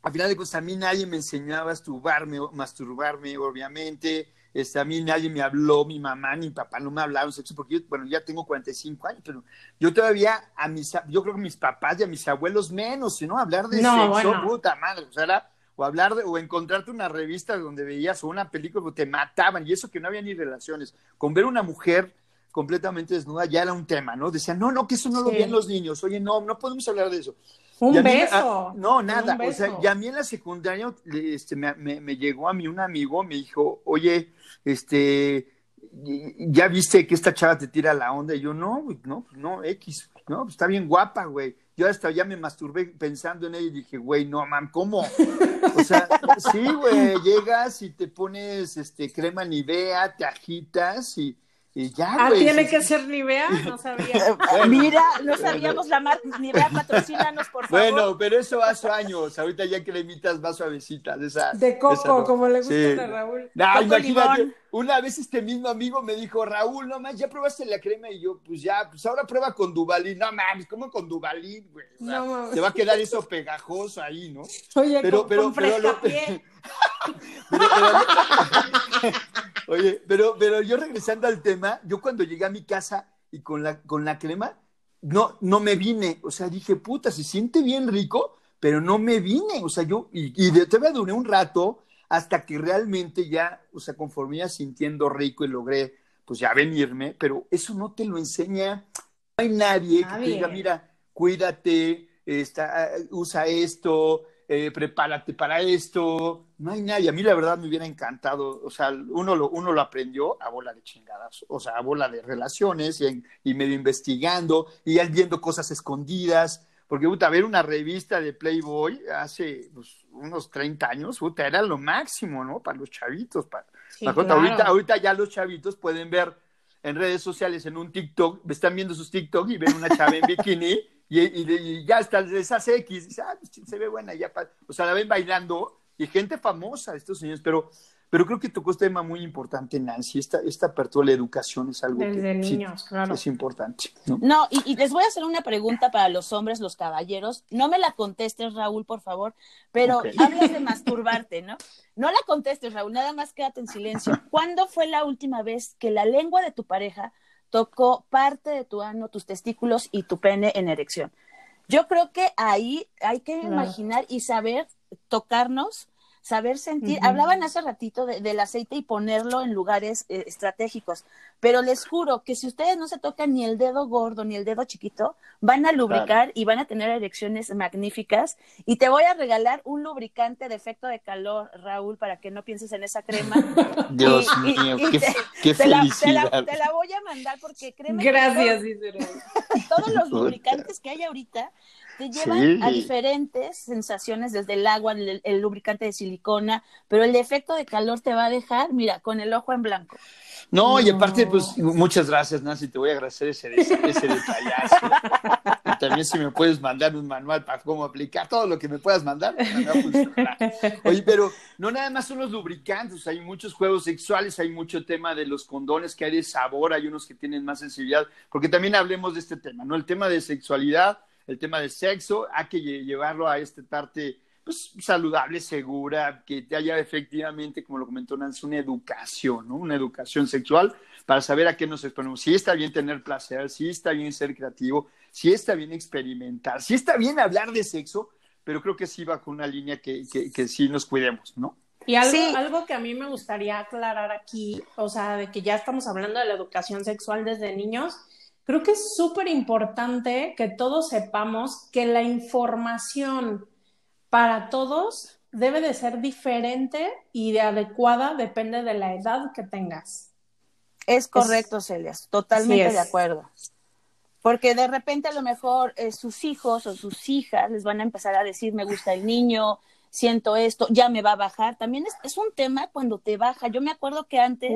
Speaker 1: al final de cuentas, a mí nadie me enseñaba a masturbarme, masturbarme, obviamente. este, a mí nadie me habló, mi mamá ni mi papá no me hablaron sexo, porque yo, bueno, ya tengo 45 años, pero yo todavía a mis, yo creo que mis papás y a mis abuelos menos, ¿no? Hablar de sexo, puta madre, o sea, o hablar de, o encontrarte una revista donde veías o una película te mataban, y eso que no había ni relaciones. Con ver una mujer completamente desnuda ya era un tema, ¿no? Decían, no, no, que eso no lo ven los niños, oye, no, no podemos hablar de eso.
Speaker 2: Un beso.
Speaker 1: no, nada. O sea, ya a mí en la secundaria este, me, me, llegó a mí un amigo, me dijo, oye, este, ya viste que esta chava te tira la onda. Y yo, no, no, no, X, no, pues está bien guapa, güey. Yo hasta ya me masturbé pensando en ella y dije, güey, no, mam, ¿cómo? O sea, sí, güey, llegas y te pones este crema Nivea, te agitas y y ya,
Speaker 2: ah, tiene que ser Nivea, no sabía.
Speaker 3: Mira, no sabíamos la marca Nivea, patrocínanos, por
Speaker 1: favor. Bueno, pero eso hace años, ahorita ya que le imitas más suavecitas. Esa,
Speaker 2: de coco, como le gusta a Raúl.
Speaker 1: No, imagínate, una vez este mismo amigo me dijo, Raúl, no más, ya probaste la crema, y yo, pues ya, pues ahora prueba con Dubalín. No mames, ¿cómo con Dubalín, güey? no mames. Te va a quedar eso pegajoso ahí, ¿no?
Speaker 2: Oye, pero, pero, pero,
Speaker 1: Oye, pero, pero yo regresando al tema, yo cuando llegué a mi casa y con la, con la crema, no, no me vine. O sea, dije, puta, se siente bien rico, pero no me vine. O sea, yo, y, y de, todavía duré un rato hasta que realmente ya, o sea, conforme iba sintiendo rico y logré, pues ya venirme, pero eso no te lo enseña. No hay nadie que te diga, mira, cuídate, esta, usa esto, eh, prepárate para esto. No hay nadie. A mí la verdad me hubiera encantado. O sea, uno lo, uno lo aprendió a bola de chingadas, o sea, a bola de relaciones y, medio investigando y viendo cosas escondidas. Porque, puta, ver una revista de Playboy hace pues, unos 30 años, puta, era lo máximo, ¿no? Para los chavitos. Para, ahorita, ahorita ya los chavitos pueden ver en redes sociales, en un TikTok, están viendo sus TikTok y ven una chava en bikini y, ya hasta les hace X, dice, ah, pues, se ve buena, ya, o sea, la ven bailando y gente famosa, estos señores, pero, pero creo que tocó este tema muy importante, Nancy, esta, esta apertura de la educación es algo
Speaker 2: Desde niños, claro.
Speaker 1: es importante.
Speaker 3: No, y, les voy a hacer una pregunta para los hombres, los caballeros, no me la contestes, Raúl, por favor, pero hablas de masturbarte, ¿no? No la contestes, Raúl, nada más quédate en silencio. ¿Cuándo fue la última vez que la lengua de tu pareja tocó parte de tu ano, tus testículos y tu pene en erección. Yo creo que ahí hay que imaginar y saber tocarnos saber sentir. Hablaban hace ratito del aceite y ponerlo en lugares eh, estratégicos, pero les juro que si ustedes no se tocan ni el dedo gordo ni el dedo chiquito, van a lubricar y van a tener erecciones magníficas. Y te voy a regalar un lubricante de efecto de calor, Raúl, para que no pienses en esa crema.
Speaker 1: Dios mío, qué, felicidad.
Speaker 3: Te la, voy a mandar porque créeme.
Speaker 2: Gracias,
Speaker 3: todos los lubricantes que hay ahorita te llevan a diferentes sensaciones, desde el agua, el, lubricante de silicona, pero el efecto de calor te va a dejar, mira, con el ojo en blanco.
Speaker 1: No, y aparte, pues muchas gracias, Nancy, te voy a agradecer ese, ese detallazo. y también si me puedes mandar un manual para cómo aplicar todo lo que me puedas mandar, Oye, pero no nada más son los lubricantes, hay muchos juegos sexuales, hay mucho tema de los condones que hay de sabor, hay unos que tienen más sensibilidad, porque también hablemos de este tema, ¿no? El tema de sexualidad el tema del sexo, hay que llevarlo a esta parte pues, saludable, segura, que te haya efectivamente, como lo comentó Nancy, una educación, ¿no? Una educación sexual para saber a qué nos exponemos. Si está bien tener placer, si está bien ser creativo, si está bien experimentar, si está bien hablar de sexo, pero creo que sí bajo una línea que, que, sí nos cuidemos, ¿no?
Speaker 2: Y algo, algo que a mí me gustaría aclarar aquí, o sea, de que ya estamos hablando de la educación sexual desde niños, Creo que es súper importante que todos sepamos que la información para todos debe de ser diferente y de adecuada, depende de la edad que tengas.
Speaker 3: Es correcto, Celia, totalmente de acuerdo. Porque de repente a lo mejor eh, sus hijos o sus hijas les van a empezar a decir me gusta el niño, siento esto, ya me va a bajar. También es, un tema cuando te baja. Yo me acuerdo que antes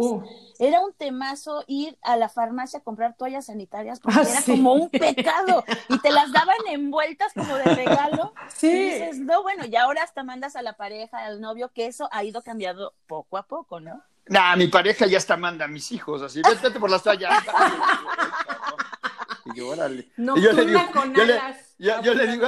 Speaker 3: era un temazo ir a la farmacia a comprar toallas sanitarias porque ah, era como un pecado y te las daban envueltas como de regalo. Sí. Y dices, no, bueno, y ahora hasta mandas a la pareja, al novio, que eso ha ido cambiando poco a poco, ¿no?
Speaker 1: Nah, mi pareja ya hasta manda a mis hijos, así, vete por las toallas.
Speaker 2: y yo, órale. No, yo le digo, con alas
Speaker 1: yo, le digo,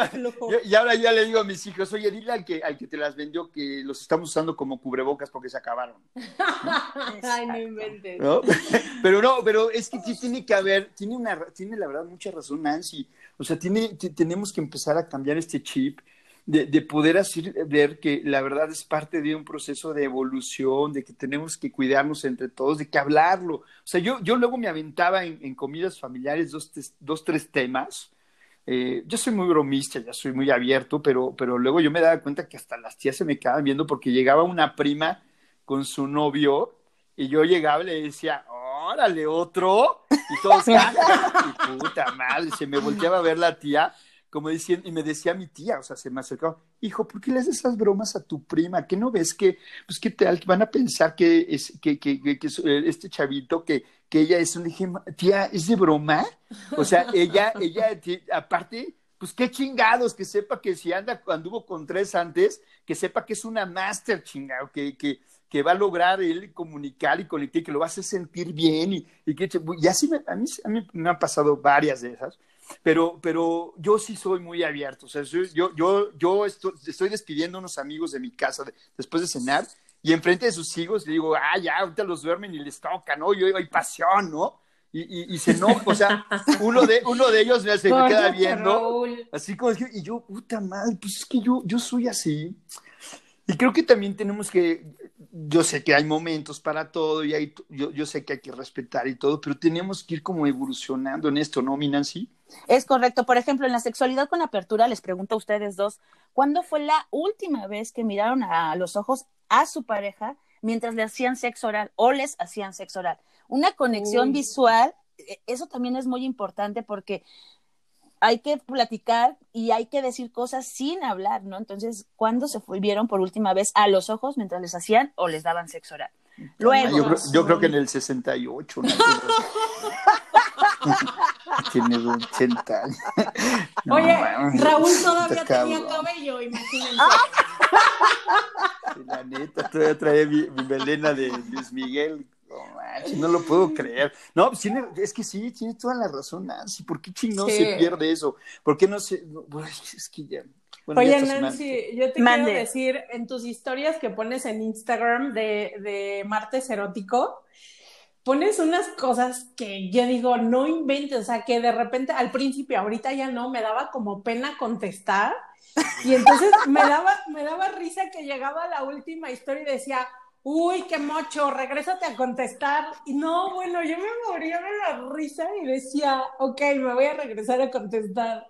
Speaker 1: y ahora ya le digo a mis hijos, oye, dile al que, al que te las vendió que los estamos usando como cubrebocas porque se acabaron.
Speaker 2: Ay, no inventes.
Speaker 1: Pero no, pero es que tiene que haber, tiene una, tiene la verdad mucha razón Nancy. O sea, tiene, tenemos que empezar a cambiar este chip de, de, poder hacer ver que la verdad es parte de un proceso de evolución, de que tenemos que cuidarnos entre todos, de que hablarlo. O sea, yo, yo luego me aventaba en, en comidas familiares dos, dos tres temas eh, yo soy muy bromista, ya soy muy abierto, pero, pero luego yo me daba cuenta que hasta las tías se me quedaban viendo porque llegaba una prima con su novio y yo llegaba y le decía, órale, otro, y todos, y puta madre, se me volteaba a ver la tía como diciendo, y me decía mi tía, o sea, se me acercaba, hijo, ¿por qué le haces esas bromas a tu prima? ¿Qué no ves que, pues, que te van a pensar que es, que, que, que, eh, este chavito, que, que ella es un, dije, tía, ¿es de broma? O sea, ella, ella, aparte, pues qué chingados, que sepa que si anda, anduvo con tres antes, que sepa que es una máster chingado, que, que, que va a lograr él comunicar y conectar, que lo va a hacer sentir bien y, y que, y así me, a, mí, a mí me han pasado varias de esas pero, pero yo sí soy muy abierto. O sea, yo, yo, yo estoy, estoy despidiendo a unos amigos de mi casa después de cenar y enfrente de sus hijos le digo, ah, ya, ahorita los duermen y les toca, ¿no? Yo hay pasión, ¿no? Y, y, se enoja, o sea, uno de, uno de ellos me, se me queda viendo, así como, y yo, puta madre, pues es que yo, yo soy así. Y creo que también tenemos que, yo sé que hay momentos para todo y hay, yo, yo sé que hay que respetar y todo, pero tenemos que ir como evolucionando en esto, ¿no, mi Nancy?
Speaker 3: Es correcto. Por ejemplo, en la sexualidad con apertura, les pregunto a ustedes dos, ¿cuándo fue la última vez que miraron a los ojos a su pareja mientras le hacían sexo oral o les hacían sexo oral? Una conexión visual, e, eso también es muy importante porque hay que platicar y hay que decir cosas sin hablar, ¿no? Entonces, ¿cuándo se vieron por última vez a los ojos mientras les hacían o les daban sexo oral?
Speaker 1: Luego. Yo, creo, que en el 68. Tiene 80 años.
Speaker 2: Oye, Raúl todavía tenía cabello, imagínense.
Speaker 1: la neta, todavía trae mi, melena de Luis Miguel. No, lo puedo creer. No, pues es que sí, tiene toda la razón, Nancy. ¿Por qué chino se pierde eso? ¿Por qué no se.? es que ya.
Speaker 2: Oye, Nancy, yo te quiero decir en tus historias que pones en Instagram de, de martes erótico, pones unas cosas que yo digo, no inventes, o sea, que de repente al principio, ahorita ya no, me daba como pena contestar. Y entonces me daba, me daba risa que llegaba la última historia y decía, uy, qué mocho, regrésate a contestar. Y no, bueno, yo me moría de la risa y decía, ok, me voy a regresar a contestar.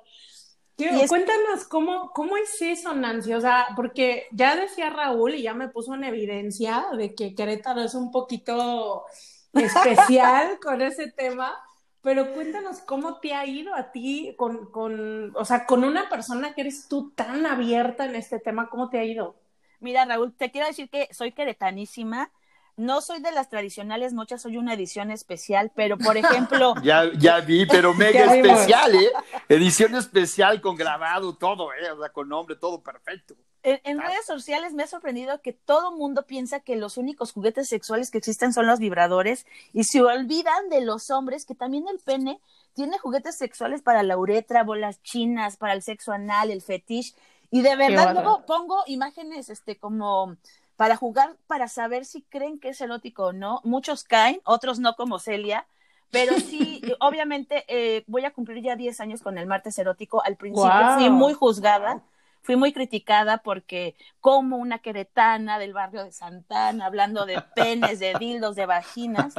Speaker 2: Cuéntanos cómo, cómo es eso, Nancy, o sea, porque ya decía Raúl y ya me puso en evidencia de que Querétaro es un poquito especial con ese tema, pero cuéntanos cómo te ha ido a ti con, con, o sea, con una persona que eres tú tan abierta en este tema, ¿cómo te ha ido?
Speaker 3: Mira, Raúl, te quiero decir que soy queretanísima. No soy de las tradicionales muchas, soy una edición especial, pero por ejemplo.
Speaker 1: ya, ya vi, pero mega especial, ¿eh? Edición especial con grabado, todo, ¿eh? O sea, con nombre, todo perfecto.
Speaker 3: En, redes sociales me ha sorprendido que todo mundo piensa que los únicos juguetes sexuales que existen son los vibradores y se olvidan de los hombres que también el pene tiene juguetes sexuales para la uretra, bolas chinas, para el sexo anal, el fetiche. Y de verdad luego pongo imágenes este como para jugar, para saber si creen que es erótico o no. Muchos caen, otros no como Celia. Pero sí, obviamente eh, voy a cumplir ya 10 años con el martes erótico. Al principio fui muy juzgada fui muy criticada porque como una queretana del barrio de Santana, hablando de penes, de dildos, de vaginas,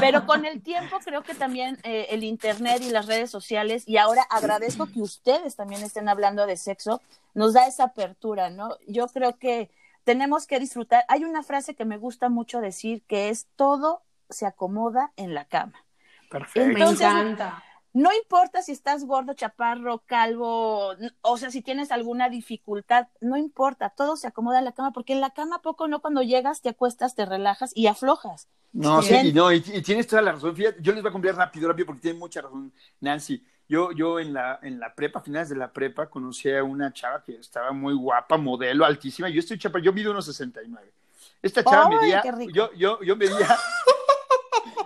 Speaker 3: pero con el tiempo creo que también eh, el Internet y las redes sociales, y ahora agradezco que ustedes también estén hablando de sexo, nos da esa apertura, ¿no? Yo creo que tenemos que disfrutar. Hay una frase que me gusta mucho decir que es todo se acomoda en la cama.
Speaker 1: Perfecto.
Speaker 2: me encanta
Speaker 3: no importa si estás gordo, chaparro, calvo, o sea, si tienes alguna dificultad, no importa, todo se acomoda en la cama, porque en la cama poco no cuando llegas te acuestas, te relajas y aflojas.
Speaker 1: No, sí, y no, y, tienes toda la razón. Fíjate, yo les voy a cumplir rápido, rápido, porque tiene mucha razón, Nancy. Yo, yo en la, en la prepa, finales de la prepa, conocí a una chava que estaba muy guapa, modelo, altísima. Yo estoy chaparro, yo mido unos 69. Esta chava medía, yo, yo, yo medía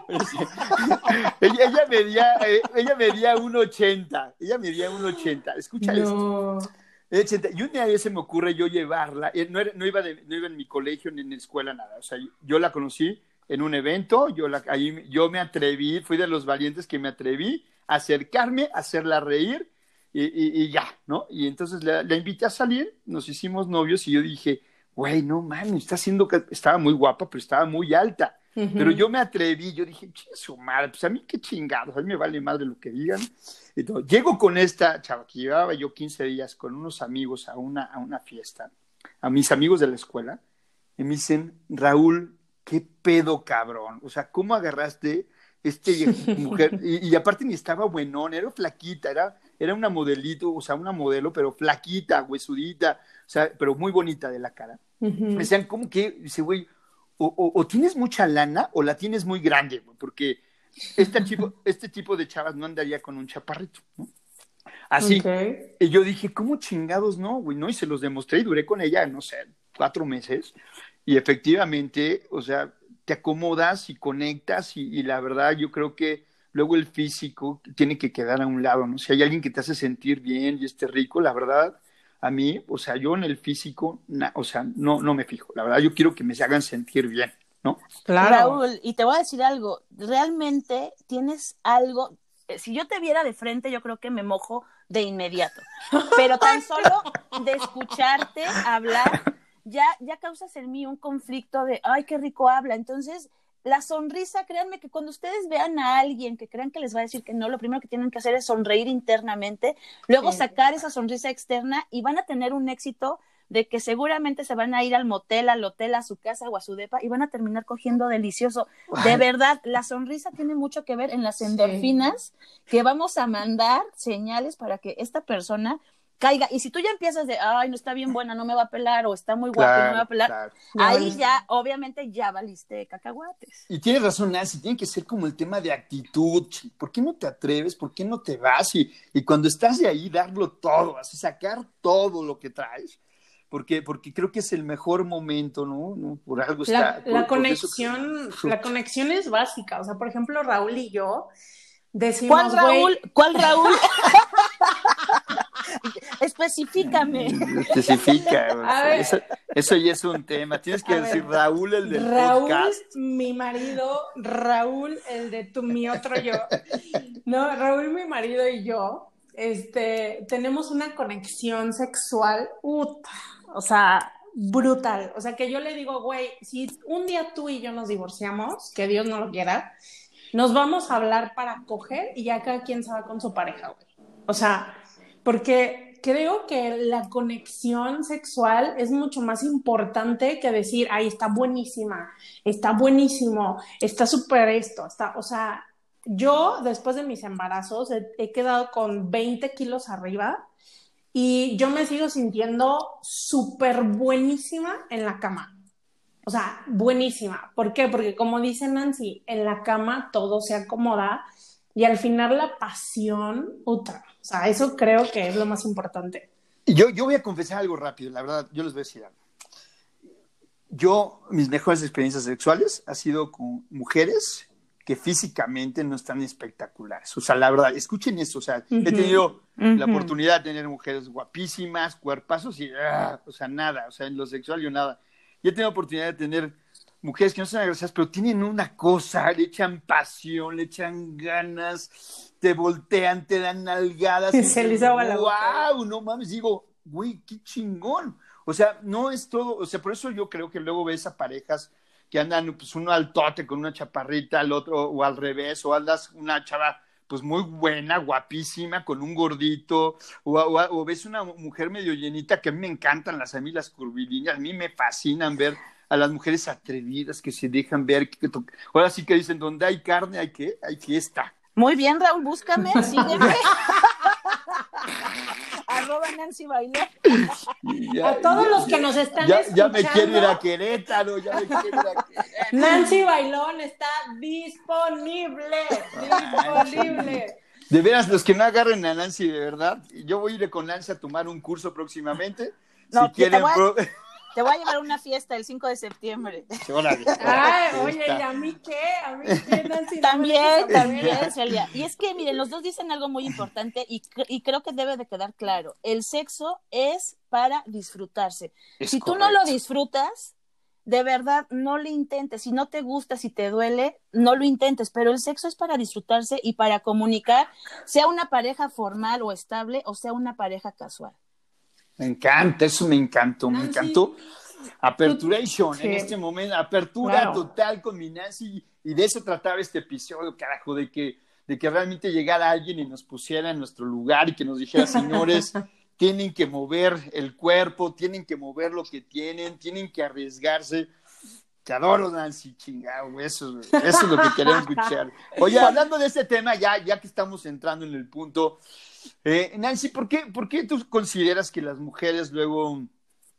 Speaker 1: ella, ella, medía, eh, ella medía 1,80. Ella medía 1,80. Escucha esto. Y un día se me ocurre yo llevarla. Eh, no, no, iba no iba en mi colegio ni en la escuela, nada. O sea, yo la conocí en un evento. Yo, la, ahí, yo me atreví, fui de los valientes que me atreví a acercarme, a hacerla reír y, y, ya, ¿no? Y entonces la, la, invité a salir, nos hicimos novios y yo dije, güey, no mames, está haciendo, estaba muy guapa, pero estaba muy alta. Pero yo me atreví, yo dije, su madre, pues a mí qué chingados, a mí me vale madre lo que digan. Entonces, llego con esta chava que llevaba yo 15 días con unos amigos a una, a una fiesta, a mis amigos de la escuela, y me dicen, Raúl, qué pedo cabrón, o sea, ¿cómo agarraste este mujer? Y, y aparte ni estaba buenón, era flaquita, era era una modelito, o sea, una modelo, pero flaquita, huesudita, o sea, pero muy bonita de la cara. Me decían, ¿cómo que? Dice, güey, o, tienes mucha lana o la tienes muy grande, porque este tipo, este tipo de chavas no andaría con un chaparrito, ¿no? Así. Y yo dije, ¿cómo chingados no, güey? ¿No? Y se los demostré y duré con ella, no sé, cuatro meses. Y efectivamente, o sea, te acomodas y conectas y la verdad yo creo que luego el físico tiene que quedar a un lado, ¿no? Si hay alguien que te hace sentir bien y esté rico, la verdad, a mí, o sea, yo en el físico, o sea, no, no me fijo, la verdad, yo quiero que me hagan sentir bien, ¿no?
Speaker 3: Claro. Raúl, y te voy a decir algo, realmente tienes algo, eh, si yo te viera de frente, yo creo que me mojo de inmediato, pero tan solo de escucharte hablar, ya, ya causas en mí un conflicto de, ay, qué rico habla, entonces la sonrisa, créanme que cuando ustedes vean a alguien que crean que les va a decir que no, lo primero que tienen que hacer es sonreír internamente, luego sacar esa sonrisa externa y van a tener un éxito de que seguramente se van a ir al motel, al hotel, a su casa o a su depa y van a terminar cogiendo delicioso. De verdad, la sonrisa tiene mucho que ver en las endorfinas que vamos a mandar señales para que esta persona caiga. Y si tú ya empiezas de, ay, no está bien buena, no me va a pelar, o está muy guapo, no me va a pelar, ahí ya, obviamente, ya valiste cacahuates.
Speaker 1: Y tienes razón, Nancy, tiene que ser como el tema de actitud. ¿Por qué no te atreves? ¿Por qué no te vas? Y, y cuando estás de ahí, darlo todo, así sacar todo lo que traes. Porque, porque creo que es el mejor momento, ¿no? Por algo está.
Speaker 2: La, conexión, la conexión es básica. O sea, por ejemplo, Raúl y yo decimos.
Speaker 3: ¿Cuál Raúl? ¿Cuál Raúl? Específicame.
Speaker 1: Especifica. Eso, eso, ya es un tema. Tienes que decir Raúl, el del
Speaker 2: Raúl, mi marido, Raúl, el de tu, mi otro yo. No, Raúl, mi marido y yo, este, tenemos una conexión sexual, o sea, brutal. O sea, que yo le digo, güey, si un día tú y yo nos divorciamos, que Dios no lo quiera, nos vamos a hablar para coger y ya cada quien se va con su pareja, güey. O sea, porque creo que la conexión sexual es mucho más importante que decir, ay, está buenísima, está buenísimo, está súper esto, está, o sea, yo después de mis embarazos he, quedado con 20 kilos arriba y yo me sigo sintiendo súper buenísima en la cama. O sea, buenísima. ¿Por qué? Porque como dice Nancy, en la cama todo se acomoda y al final la pasión, otra. O sea, eso creo que es lo más importante.
Speaker 1: Yo, yo voy a confesar algo rápido, la verdad, yo les voy a decir algo. Yo, mis mejores experiencias sexuales ha sido con mujeres que físicamente no están espectaculares. O sea, la verdad, escuchen esto, o sea, he tenido la oportunidad de tener mujeres guapísimas, cuerpazos y, ah, o sea, nada, o sea, en lo sexual yo nada. Y he tenido oportunidad de tener mujeres que no son agresivas, pero tienen una cosa, le echan pasión, le echan ganas, te voltean, te dan nalgadas.
Speaker 2: Y se les la
Speaker 1: ¡Wow! No mames, digo, güey, qué chingón. O sea, no es todo, o sea, por eso yo creo que luego ves a parejas que andan, pues uno al tote con una chaparrita, al otro, o al revés, o andas una chava pues muy buena, guapísima, con un gordito, o, o, ves una mujer medio llenita, que a mí me encantan las a mí las curvilíneas, a mí me fascinan ver a las mujeres atrevidas que se dejan ver. Que, ahora sí que dicen, donde hay carne, hay que, hay fiesta.
Speaker 3: Muy bien, Raúl, búscame, sígueme. Arroba Nancy Bailón.
Speaker 2: a todos los que nos están ya, escuchando.
Speaker 1: Ya me quiero ir a Querétaro, ya me quiero ir a Querétaro.
Speaker 2: Nancy Bailón está disponible, disponible.
Speaker 1: De veras, los que no agarren a Nancy, de verdad, yo voy a ir con Nancy a tomar un curso próximamente.
Speaker 3: No, si quieren... Te voy a llevar a una fiesta el 5 de septiembre.
Speaker 2: Ay, oye, ¿y a mí qué? ¿A mí qué,
Speaker 3: También, también, Celia. Y es que, miren, los dos dicen algo muy importante y, y creo que debe de quedar claro. El sexo es para disfrutarse. si tú no lo disfrutas, de verdad, no lo intentes. Si no te gusta, si te duele, no lo intentes. Pero el sexo es para disfrutarse y para comunicar, sea una pareja formal o estable o sea una pareja casual.
Speaker 1: Me encanta, eso me encantó, me encantó. Aperturation en este momento, apertura total con mi Nancy y de eso trataba este episodio, carajo, de que, de que realmente llegara alguien y nos pusiera en nuestro lugar y que nos dijera, señores, tienen que mover el cuerpo, tienen que mover lo que tienen, tienen que arriesgarse. Te adoro, Nancy, chingado, eso, es lo que queremos escuchar. Oye, hablando de este tema, ya, ya que estamos entrando en el punto, eh, Nancy, ¿por qué, ¿por qué tú consideras que las mujeres luego,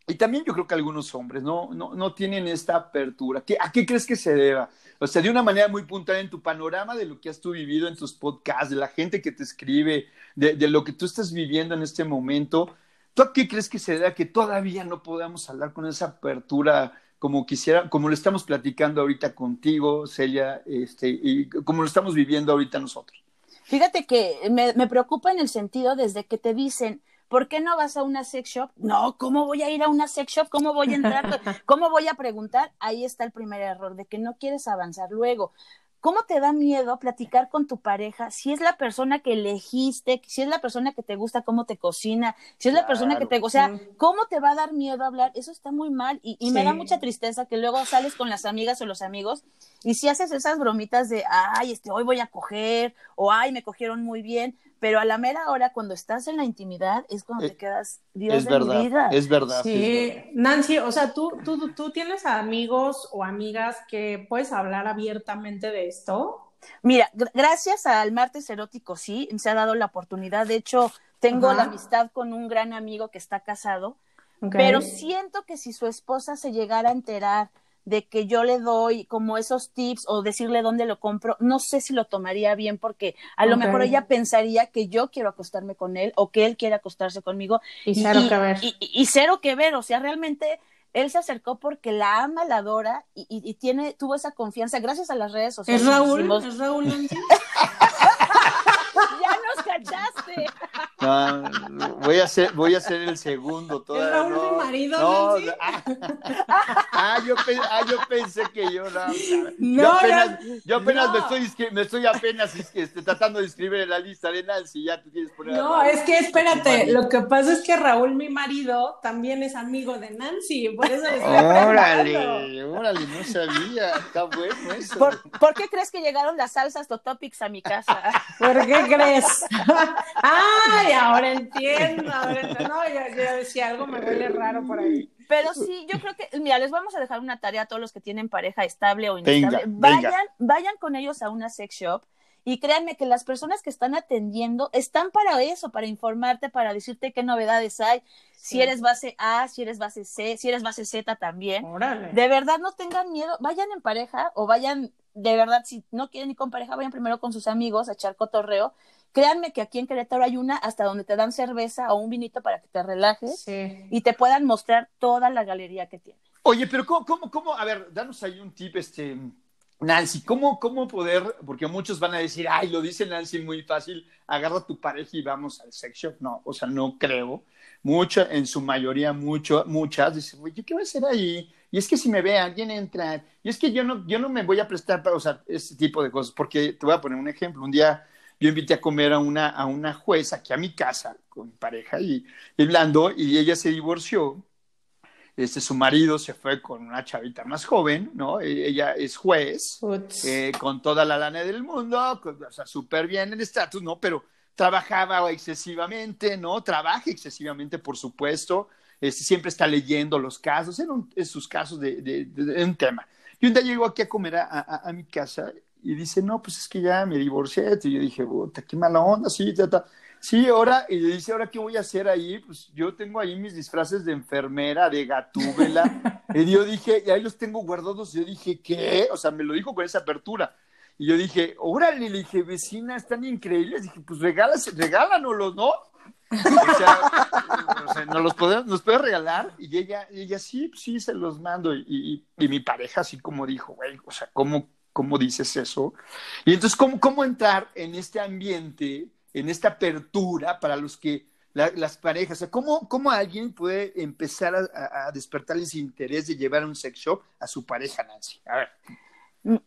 Speaker 1: y también yo creo que algunos hombres, no, no, no tienen esta apertura? ¿A qué crees que se deba? O sea, de una manera muy puntual en tu panorama de lo que has tú vivido en tus podcasts, de la gente que te escribe, de, lo que tú estás viviendo en este momento. ¿Tú a qué crees que se da que todavía no podamos hablar con esa apertura como quisiera, como lo estamos platicando ahorita contigo, Celia, este, y como lo estamos viviendo ahorita nosotros?
Speaker 3: Fíjate que me, me preocupa en el sentido desde que te dicen, ¿por qué no vas a una sex shop? No, ¿cómo voy a ir a una sex shop? ¿Cómo voy a entrar? ¿Cómo voy a preguntar? Ahí está el primer error, de que no quieres avanzar. Luego, ¿Cómo te da miedo platicar con tu pareja si es la persona que elegiste, si es la persona que te gusta cómo te cocina, si es la persona que te... O sea, ¿cómo te va a dar miedo hablar? Eso está muy mal y, y me da mucha tristeza que luego sales con las amigas o los amigos y si haces esas bromitas de, ay, este, hoy voy a coger o ay, me cogieron muy bien, pero a la mera hora, cuando estás en la intimidad, es cuando te eh, quedas, Dios
Speaker 1: es verdad, vida. Es verdad.
Speaker 2: Sí, Nancy, o sea, ¿tú, tú, tú tienes amigos o amigas que puedes hablar abiertamente de esto.
Speaker 3: Mira, gracias al martes erótico, sí, se ha dado la oportunidad. De hecho, tengo la amistad con un gran amigo que está casado, pero siento que si su esposa se llegara a enterar de que yo le doy como esos tips o decirle dónde lo compro, no sé si lo tomaría bien porque a lo mejor ella pensaría que yo quiero acostarme con él o que él quiere acostarse conmigo.
Speaker 2: Y cero que ver.
Speaker 3: Y, cero que ver, o sea, realmente él se acercó porque la ama, la adora y, tiene, tuvo esa confianza gracias a las redes sociales.
Speaker 2: ¿Es Raúl? ¿Es Raúl
Speaker 1: voy a ser, voy a ser el segundo
Speaker 2: todavía. ¿Es Raúl mi marido? No,
Speaker 1: ah, ah, yo, ah, yo pensé que yo no. yo apenas, yo apenas me, estoy, me estoy apenas este, tratando de escribir en la lista de Nancy, ya tú quieres poner.
Speaker 2: No, es que espérate, lo que pasa es que Raúl, mi marido, también es amigo de Nancy, por eso le
Speaker 1: Órale, órale, no sabía, está bueno eso.
Speaker 3: ¿Por, ¿Por, qué crees que llegaron las salsas Totopics a mi casa?
Speaker 2: ¿Por qué crees? Ay, ahora entiendo, ahora entiendo. No, yo, decía algo me huele raro por ahí.
Speaker 3: Pero sí, yo creo que, mira, les vamos a dejar una tarea a todos los que tienen pareja estable o inestable. vayan, vayan con ellos a una sex shop y créanme que las personas que están atendiendo están para eso, para informarte, para decirte qué novedades hay. Si eres base A, si eres base C, si eres base Z también. De verdad, no tengan miedo. Vayan en pareja o vayan, de verdad, si no quieren ir con pareja, vayan primero con sus amigos a echar cotorreo. Créanme que aquí en Querétaro hay una hasta donde te dan cerveza o un vinito para que te relajes y te puedan mostrar toda la galería que tiene.
Speaker 1: Oye, pero ¿cómo, cómo, cómo? A ver, danos ahí un tip, este, Nancy, ¿cómo, ¿cómo poder? Porque muchos van a decir, ay, lo dice Nancy muy fácil, agarra a tu pareja y vamos al sex shop. No, o sea, no creo. Mucha, en su mayoría, mucho, muchas dicen, oye, ¿qué voy a hacer ahí? Y es que si me ve alguien entrar, y es que yo no, yo no me voy a prestar para usar ese tipo de cosas, porque te voy a poner un ejemplo. Un día yo invité a comer a una, a una jueza aquí a mi casa con mi pareja y, y hablando, y ella se divorció este, su marido se fue con una chavita más joven, ¿no? E, ella es juez, eh, con toda la lana del mundo, o sea, súper bien en estatus, ¿no? Pero trabajaba excesivamente, ¿no? Trabaja excesivamente, por supuesto, este, siempre está leyendo los casos, en, sus casos de, de, un tema. Y un día llegó aquí a comer a, a, mi casa y dice, no, pues es que ya me divorcié. Y yo dije, puta, qué mala onda, sí, ta, Sí, ahora, y le dice, ¿ahora qué voy a hacer ahí? Pues yo tengo ahí mis disfraces de enfermera, de gatúbela. y yo dije, y ahí los tengo guardados. Y yo dije, ¿qué? O sea, me lo dijo con esa apertura. Y yo dije, órale, le dije, vecina, están increíbles. Dije, pues regálanos, regálanoslos, ¿no? O sea, ¿nos los podemos, nos puede regalar? Y ella, ella sí, sí, se los mando. Y, y, mi pareja así como dijo, güey, o sea, ¿cómo, ¿cómo dices eso? Y entonces, ¿cómo, ¿cómo entrar en este ambiente, en esta apertura para los que las parejas, o sea, ¿cómo, ¿cómo, alguien puede empezar a, a, despertarles interés de llevar un sex shop a su pareja, Nancy? A ver.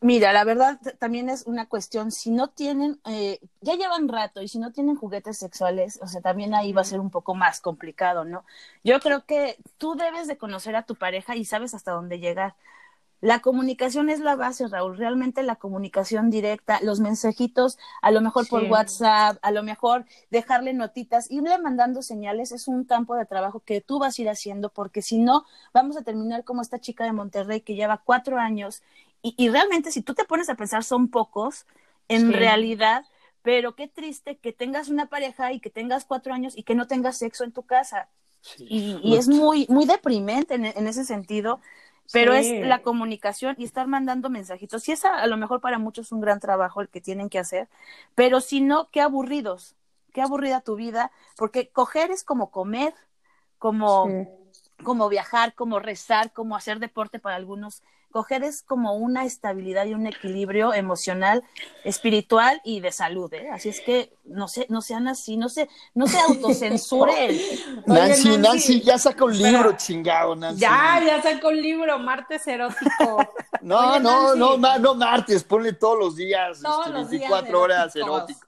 Speaker 3: Mira, la verdad también es una cuestión, si no tienen, eh, ya llevan rato y si no tienen juguetes sexuales, o sea, también ahí va a ser un poco más complicado, ¿no? Yo creo que tú debes de conocer a tu pareja y sabes hasta dónde llegar. La comunicación es la base, Raúl, realmente la comunicación directa, los mensajitos, a lo mejor por WhatsApp, a lo mejor dejarle notitas, irle mandando señales, es un campo de trabajo que tú vas a ir haciendo, porque si no, vamos a terminar como esta chica de Monterrey que lleva cuatro años y, realmente si tú te pones a pensar son pocos en realidad, pero qué triste que tengas una pareja y que tengas cuatro años y que no tengas sexo en tu casa. Y, es muy, muy deprimente en, ese sentido, pero es la comunicación y estar mandando mensajitos. Y esa a lo mejor para muchos es un gran trabajo el que tienen que hacer, pero si no, qué aburridos, qué aburrida tu vida, porque coger es como comer, como, como viajar, como rezar, como hacer deporte para algunos coger es como una estabilidad y un equilibrio emocional, espiritual y de salud, ¿eh? Así es que no sé, no sean así, no se, no se autocensuren.
Speaker 1: Nancy, Nancy, ya saca un libro, chingado, Nancy.
Speaker 2: Ya, ya sacó un libro, martes erótico.
Speaker 1: no, no, no, no, martes, ponle todos los días, todos este, los 24 horas erótico.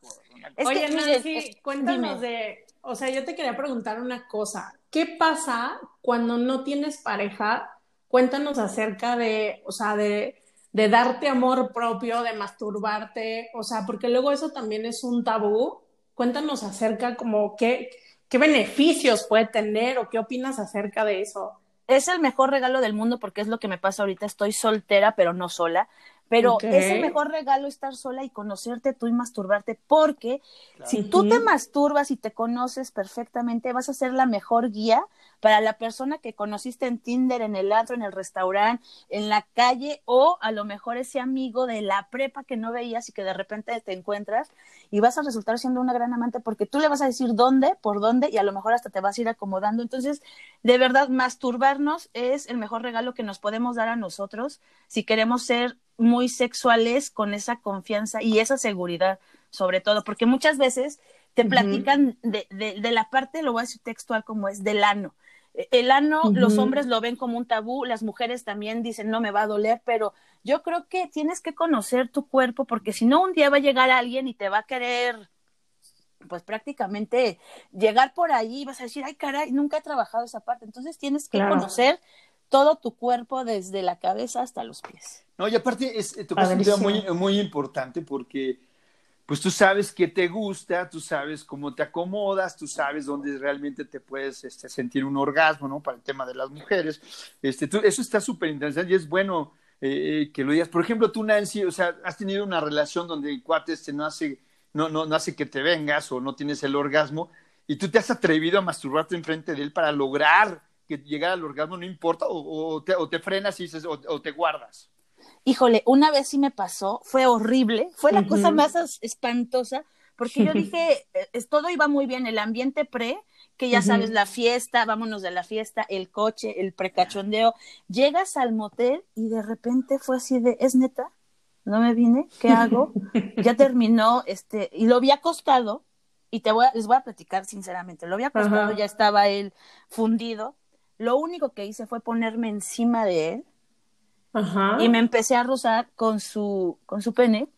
Speaker 2: Oye, Nancy, eh, cuéntanos de, o sea, yo te quería preguntar una cosa. ¿Qué pasa cuando no tienes pareja Cuéntanos acerca de, o sea, de, de darte amor propio, de masturbarte, o sea, porque luego eso también es un tabú. Cuéntanos acerca como qué, qué beneficios puede tener o qué opinas acerca de eso.
Speaker 3: Es el mejor regalo del mundo porque es lo que me pasa ahorita. Estoy soltera, pero no sola. Pero es el mejor regalo estar sola y conocerte tú y masturbarte, porque si tú te masturbas y te conoces perfectamente, vas a ser la mejor guía para la persona que conociste en Tinder, en el antro, en el restaurante, en la calle, o a lo mejor ese amigo de la prepa que no veías y que de repente te encuentras y vas a resultar siendo una gran amante porque tú le vas a decir dónde, por dónde y a lo mejor hasta te vas a ir acomodando. Entonces, de verdad, masturbarnos es el mejor regalo que nos podemos dar a nosotros si queremos ser muy sexuales con esa confianza y esa seguridad, sobre todo, porque muchas veces te platican de, de, la parte, lo voy a decir textual como es, del ano. El ano, los hombres lo ven como un tabú, las mujeres también dicen no me va a doler, pero yo creo que tienes que conocer tu cuerpo porque si no un día va a llegar alguien y te va a querer pues prácticamente llegar por ahí y vas a decir, ay caray, nunca he trabajado esa parte. Entonces tienes que conocer todo tu cuerpo desde la cabeza hasta los pies.
Speaker 1: No, y aparte es, tu un tema muy, muy importante porque pues tú sabes qué te gusta, tú sabes cómo te acomodas, tú sabes dónde realmente te puedes este, sentir un orgasmo, ¿no? Para el tema de las mujeres. Este, eso está súper interesante y es bueno eh, que lo digas. Por ejemplo, tú, Nancy, o sea, has tenido una relación donde el cuate este no hace, no, no, no hace que te vengas o no tienes el orgasmo y tú te has atrevido a masturbarte enfrente de él para lograr que llegar al orgasmo, no importa, o, te, o te, frenas y dices, o te guardas.
Speaker 3: Híjole, una vez sí me pasó, fue horrible, fue la cosa más espantosa, porque yo dije, eh, todo iba muy bien, el ambiente pre, que ya sabes, la fiesta, vámonos de la fiesta, el coche, el precachondeo, llegas al motel y de repente fue así de, ¿es neta? ¿No me vine? ¿Qué hago? ya terminó, este, y lo había acostado, y te voy a, les voy a platicar sinceramente, lo había acostado, ya estaba él fundido, lo único que hice fue ponerme encima de él, y me empecé a rozar con su, con su pene.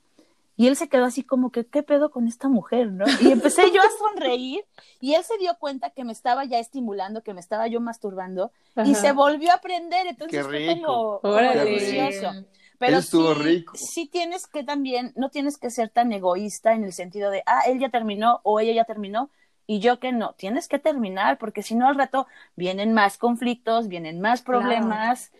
Speaker 3: Y él se quedó así como que, ¿qué pedo con esta mujer, no? Y empecé yo a sonreír y él se dio cuenta que me estaba ya estimulando, que me estaba yo masturbando y se volvió a prender. Entonces fue como, delicioso. Pero sí, rico. sí tienes que también, no tienes que ser tan egoísta en el sentido de, ah, él ya terminó o ella ya terminó y yo que no. Tienes que terminar porque si no al rato vienen más conflictos, vienen más problemas.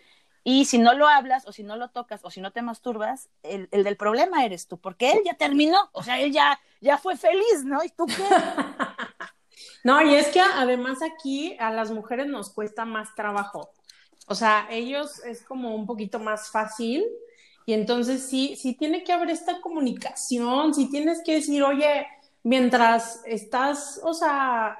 Speaker 3: Y si no lo hablas o si no lo tocas o si no te masturbas, el, del problema eres tú, porque él ya terminó, o sea, él ya, ya fue feliz, ¿no? ¿Y tú qué?
Speaker 2: no, y es que además aquí a las mujeres nos cuesta más trabajo. O sea, ellos es como un poquito más fácil y entonces sí, sí tiene que haber esta comunicación, sí tienes que decir, oye, mientras estás, o sea,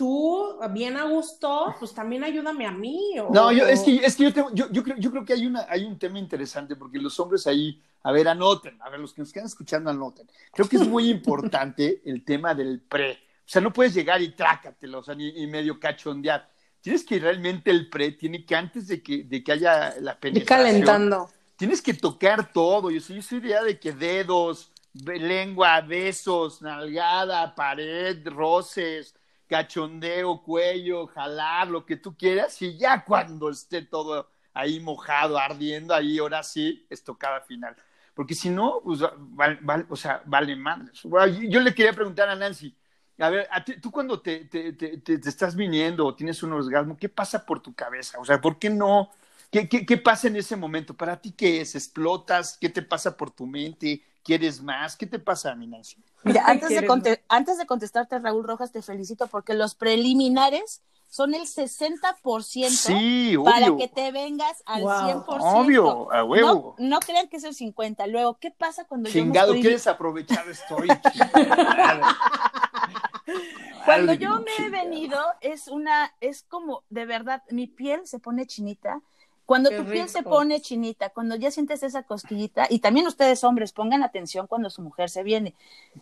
Speaker 2: tú, bien a gusto, pues también ayúdame a mí.
Speaker 1: no, yo, es que, es que yo, yo, yo, creo, yo creo que hay, una, hay un tema interesante porque los hombres ahí, a ver, anoten, a ver, los que nos quedan escuchando anoten. Creo que es muy importante el tema del pre. O sea, no puedes llegar y trácatelo, o sea, ni, medio cachondear. Tienes que realmente el pre, tiene que antes de que, de que haya la penetración.
Speaker 2: calentando.
Speaker 1: Tienes que tocar todo. Yo soy, yo soy idea de que dedos, lengua, besos, nalgada, pared, roces, cachondeo, cuello, jalar, lo que tú quieras, y ya cuando esté todo ahí mojado, ardiendo, ahí ahora sí es tocada final. Porque si no, pues, vale, o sea, vale más. Yo le quería preguntar a Nancy, a ver, tú cuando te, te, te, te, estás viniendo o tienes un orgasmo, ¿qué pasa por tu cabeza? O sea, ¿por qué no? ¿Qué, qué, qué pasa en ese momento? ¿Para ti qué es? ¿Explotas? ¿Qué te pasa por tu mente? ¿Quieres más? ¿Qué te pasa, mi Nancy?
Speaker 3: Mira, antes de, antes de contestarte, Raúl Rojas, te felicito porque los preliminares son el 60% para que te vengas al 100%.
Speaker 1: Obvio, a huevo.
Speaker 3: No, no, crean que es el 50%. Luego, ¿qué pasa cuando
Speaker 1: Chingado,
Speaker 3: yo me
Speaker 1: quieres aprovechar estoy.
Speaker 3: cuando yo me he venido, es una, es como, de verdad, mi piel se pone chinita cuando tu piel se pone chinita, cuando ya sientes esa cosquillita, y también ustedes hombres pongan atención cuando su mujer se viene.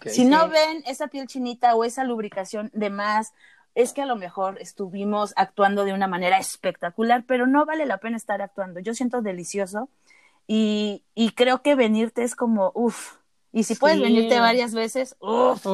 Speaker 3: si no ven esa piel chinita o esa lubricación de más, es que a lo mejor estuvimos actuando de una manera espectacular, pero no vale la pena estar actuando. Yo siento delicioso y, y creo que venirte es como, uff, y si puedes venirte varias veces, uff.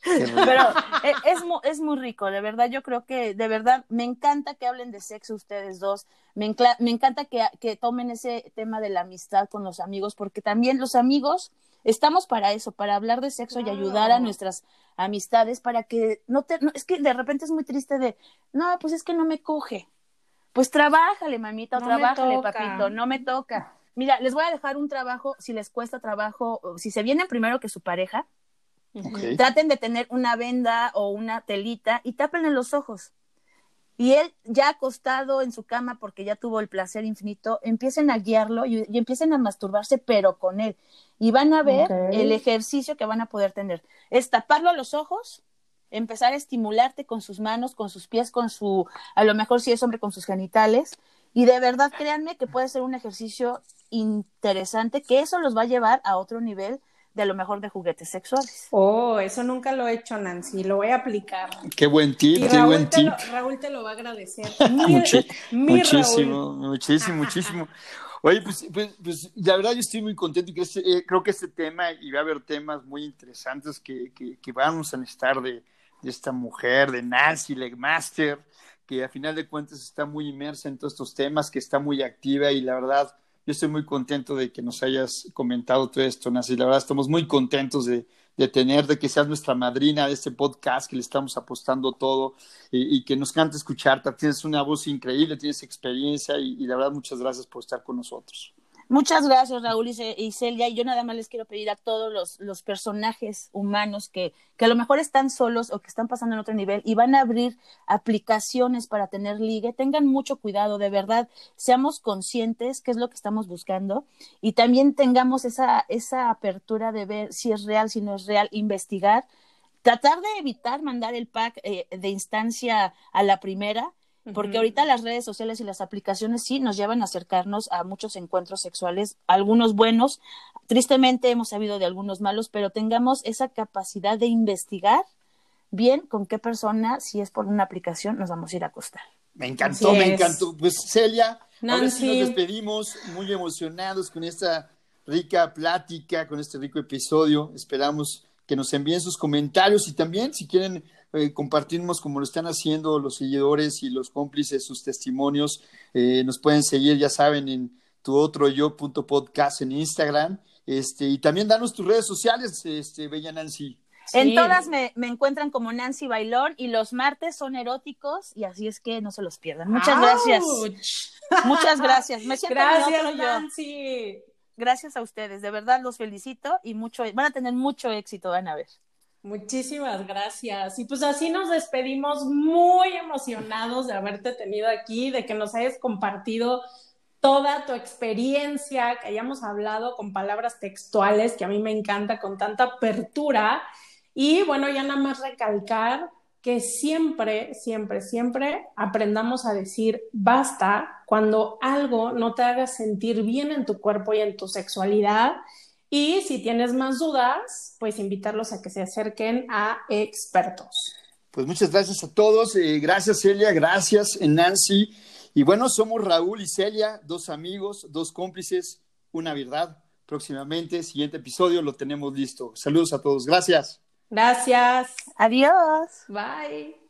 Speaker 3: Pero e, es, es, muy rico, de verdad. Yo creo que, de verdad, me encanta que hablen de sexo ustedes dos. Me, me encanta que, que, tomen ese tema de la amistad con los amigos, porque también los amigos estamos para eso, para hablar de sexo y ayudar a nuestras amistades, para que no te. es que de repente es muy triste de, no, pues es que no me coge. Pues trabájale, mamita, o trabájale, papito, no me toca. Mira, les voy a dejar un trabajo, si les cuesta trabajo, si se vienen primero que su pareja, traten de tener una venda o una telita y tápenle los ojos. Y él, ya acostado en su cama porque ya tuvo el placer infinito, empiecen a guiarlo y, empiecen a masturbarse, pero con él. Y van a ver el ejercicio que van a poder tener. Es taparlo a los ojos, empezar a estimularte con sus manos, con sus pies, con su, a lo mejor si es hombre, con sus genitales. Y de verdad, créanme que puede ser un ejercicio interesante, que eso los va a llevar a otro nivel de lo mejor de juguetes sexuales.
Speaker 2: Oh, eso nunca lo he hecho, Nancy. Lo voy a aplicar.
Speaker 1: Qué buen tip, qué buen tip.
Speaker 2: Raúl te lo va a agradecer.
Speaker 1: muchísimo, muchísimo, muchísimo. Oye, pues, pues, pues, la verdad yo estoy muy contento y que este, eh, creo que este tema, y va a haber temas muy interesantes que, que, que vamos a necesitar de, de, esta mujer, de Nancy Legmaster, que a final de cuentas está muy inmersa en todos estos temas, que está muy activa y la verdad yo estoy muy contento de que nos hayas comentado todo esto, Nancy. La verdad, estamos muy contentos de, de tener, de que seas nuestra madrina de este podcast, que le estamos apostando todo y, que nos cante escucharte. Tienes una voz increíble, tienes experiencia y, y la verdad, muchas gracias por estar con nosotros.
Speaker 3: Muchas gracias, Raúl y Celia. Y yo nada más les quiero pedir a todos los, los personajes humanos que, que, a lo mejor están solos o que están pasando en otro nivel y van a abrir aplicaciones para tener ligue, tengan mucho cuidado, de verdad, seamos conscientes qué es lo que estamos buscando y también tengamos esa, esa apertura de ver si es real, si no es real, investigar, tratar de evitar mandar el pack eh, de instancia a la primera porque ahorita las redes sociales y las aplicaciones sí nos llevan a acercarnos a muchos encuentros sexuales, algunos buenos, tristemente hemos sabido de algunos malos, pero tengamos esa capacidad de investigar bien con qué persona, si es por una aplicación, nos vamos a ir a acostar.
Speaker 1: Me encantó, me encantó. Pues Celia, ahora sí nos despedimos muy emocionados con esta rica plática, con este rico episodio. Esperamos que nos envíen sus comentarios y también si quieren eh, compartimos como lo están haciendo los seguidores y los cómplices sus testimonios. Eh, nos pueden seguir, ya saben, en tu otro yo punto podcast en Instagram. Este, y también danos tus redes sociales, este, Bella Nancy.
Speaker 3: En todas me, encuentran como Nancy Bailón y los martes son eróticos y así es que no se los pierdan. Muchas gracias. Muchas gracias. Me siento
Speaker 2: gracias, Nancy.
Speaker 3: Gracias a ustedes, de verdad los felicito y mucho, van a tener mucho éxito, van a ver.
Speaker 2: Muchísimas gracias. Y pues así nos despedimos muy emocionados de haberte tenido aquí, de que nos hayas compartido toda tu experiencia, que hayamos hablado con palabras textuales, que a mí me encanta, con tanta apertura. Y bueno, ya nada más recalcar que siempre, siempre, siempre aprendamos a decir basta cuando algo no te haga sentir bien en tu cuerpo y en tu sexualidad. Y si tienes más dudas, pues invitarlos a que se acerquen a expertos.
Speaker 1: Pues muchas gracias a todos. Eh, gracias Celia, gracias Nancy. Y bueno, somos Raúl y Celia, dos amigos, dos cómplices, una verdad. Próximamente, siguiente episodio, lo tenemos listo. Saludos a todos. Gracias.
Speaker 2: Gracias.
Speaker 3: Adiós.
Speaker 2: Bye.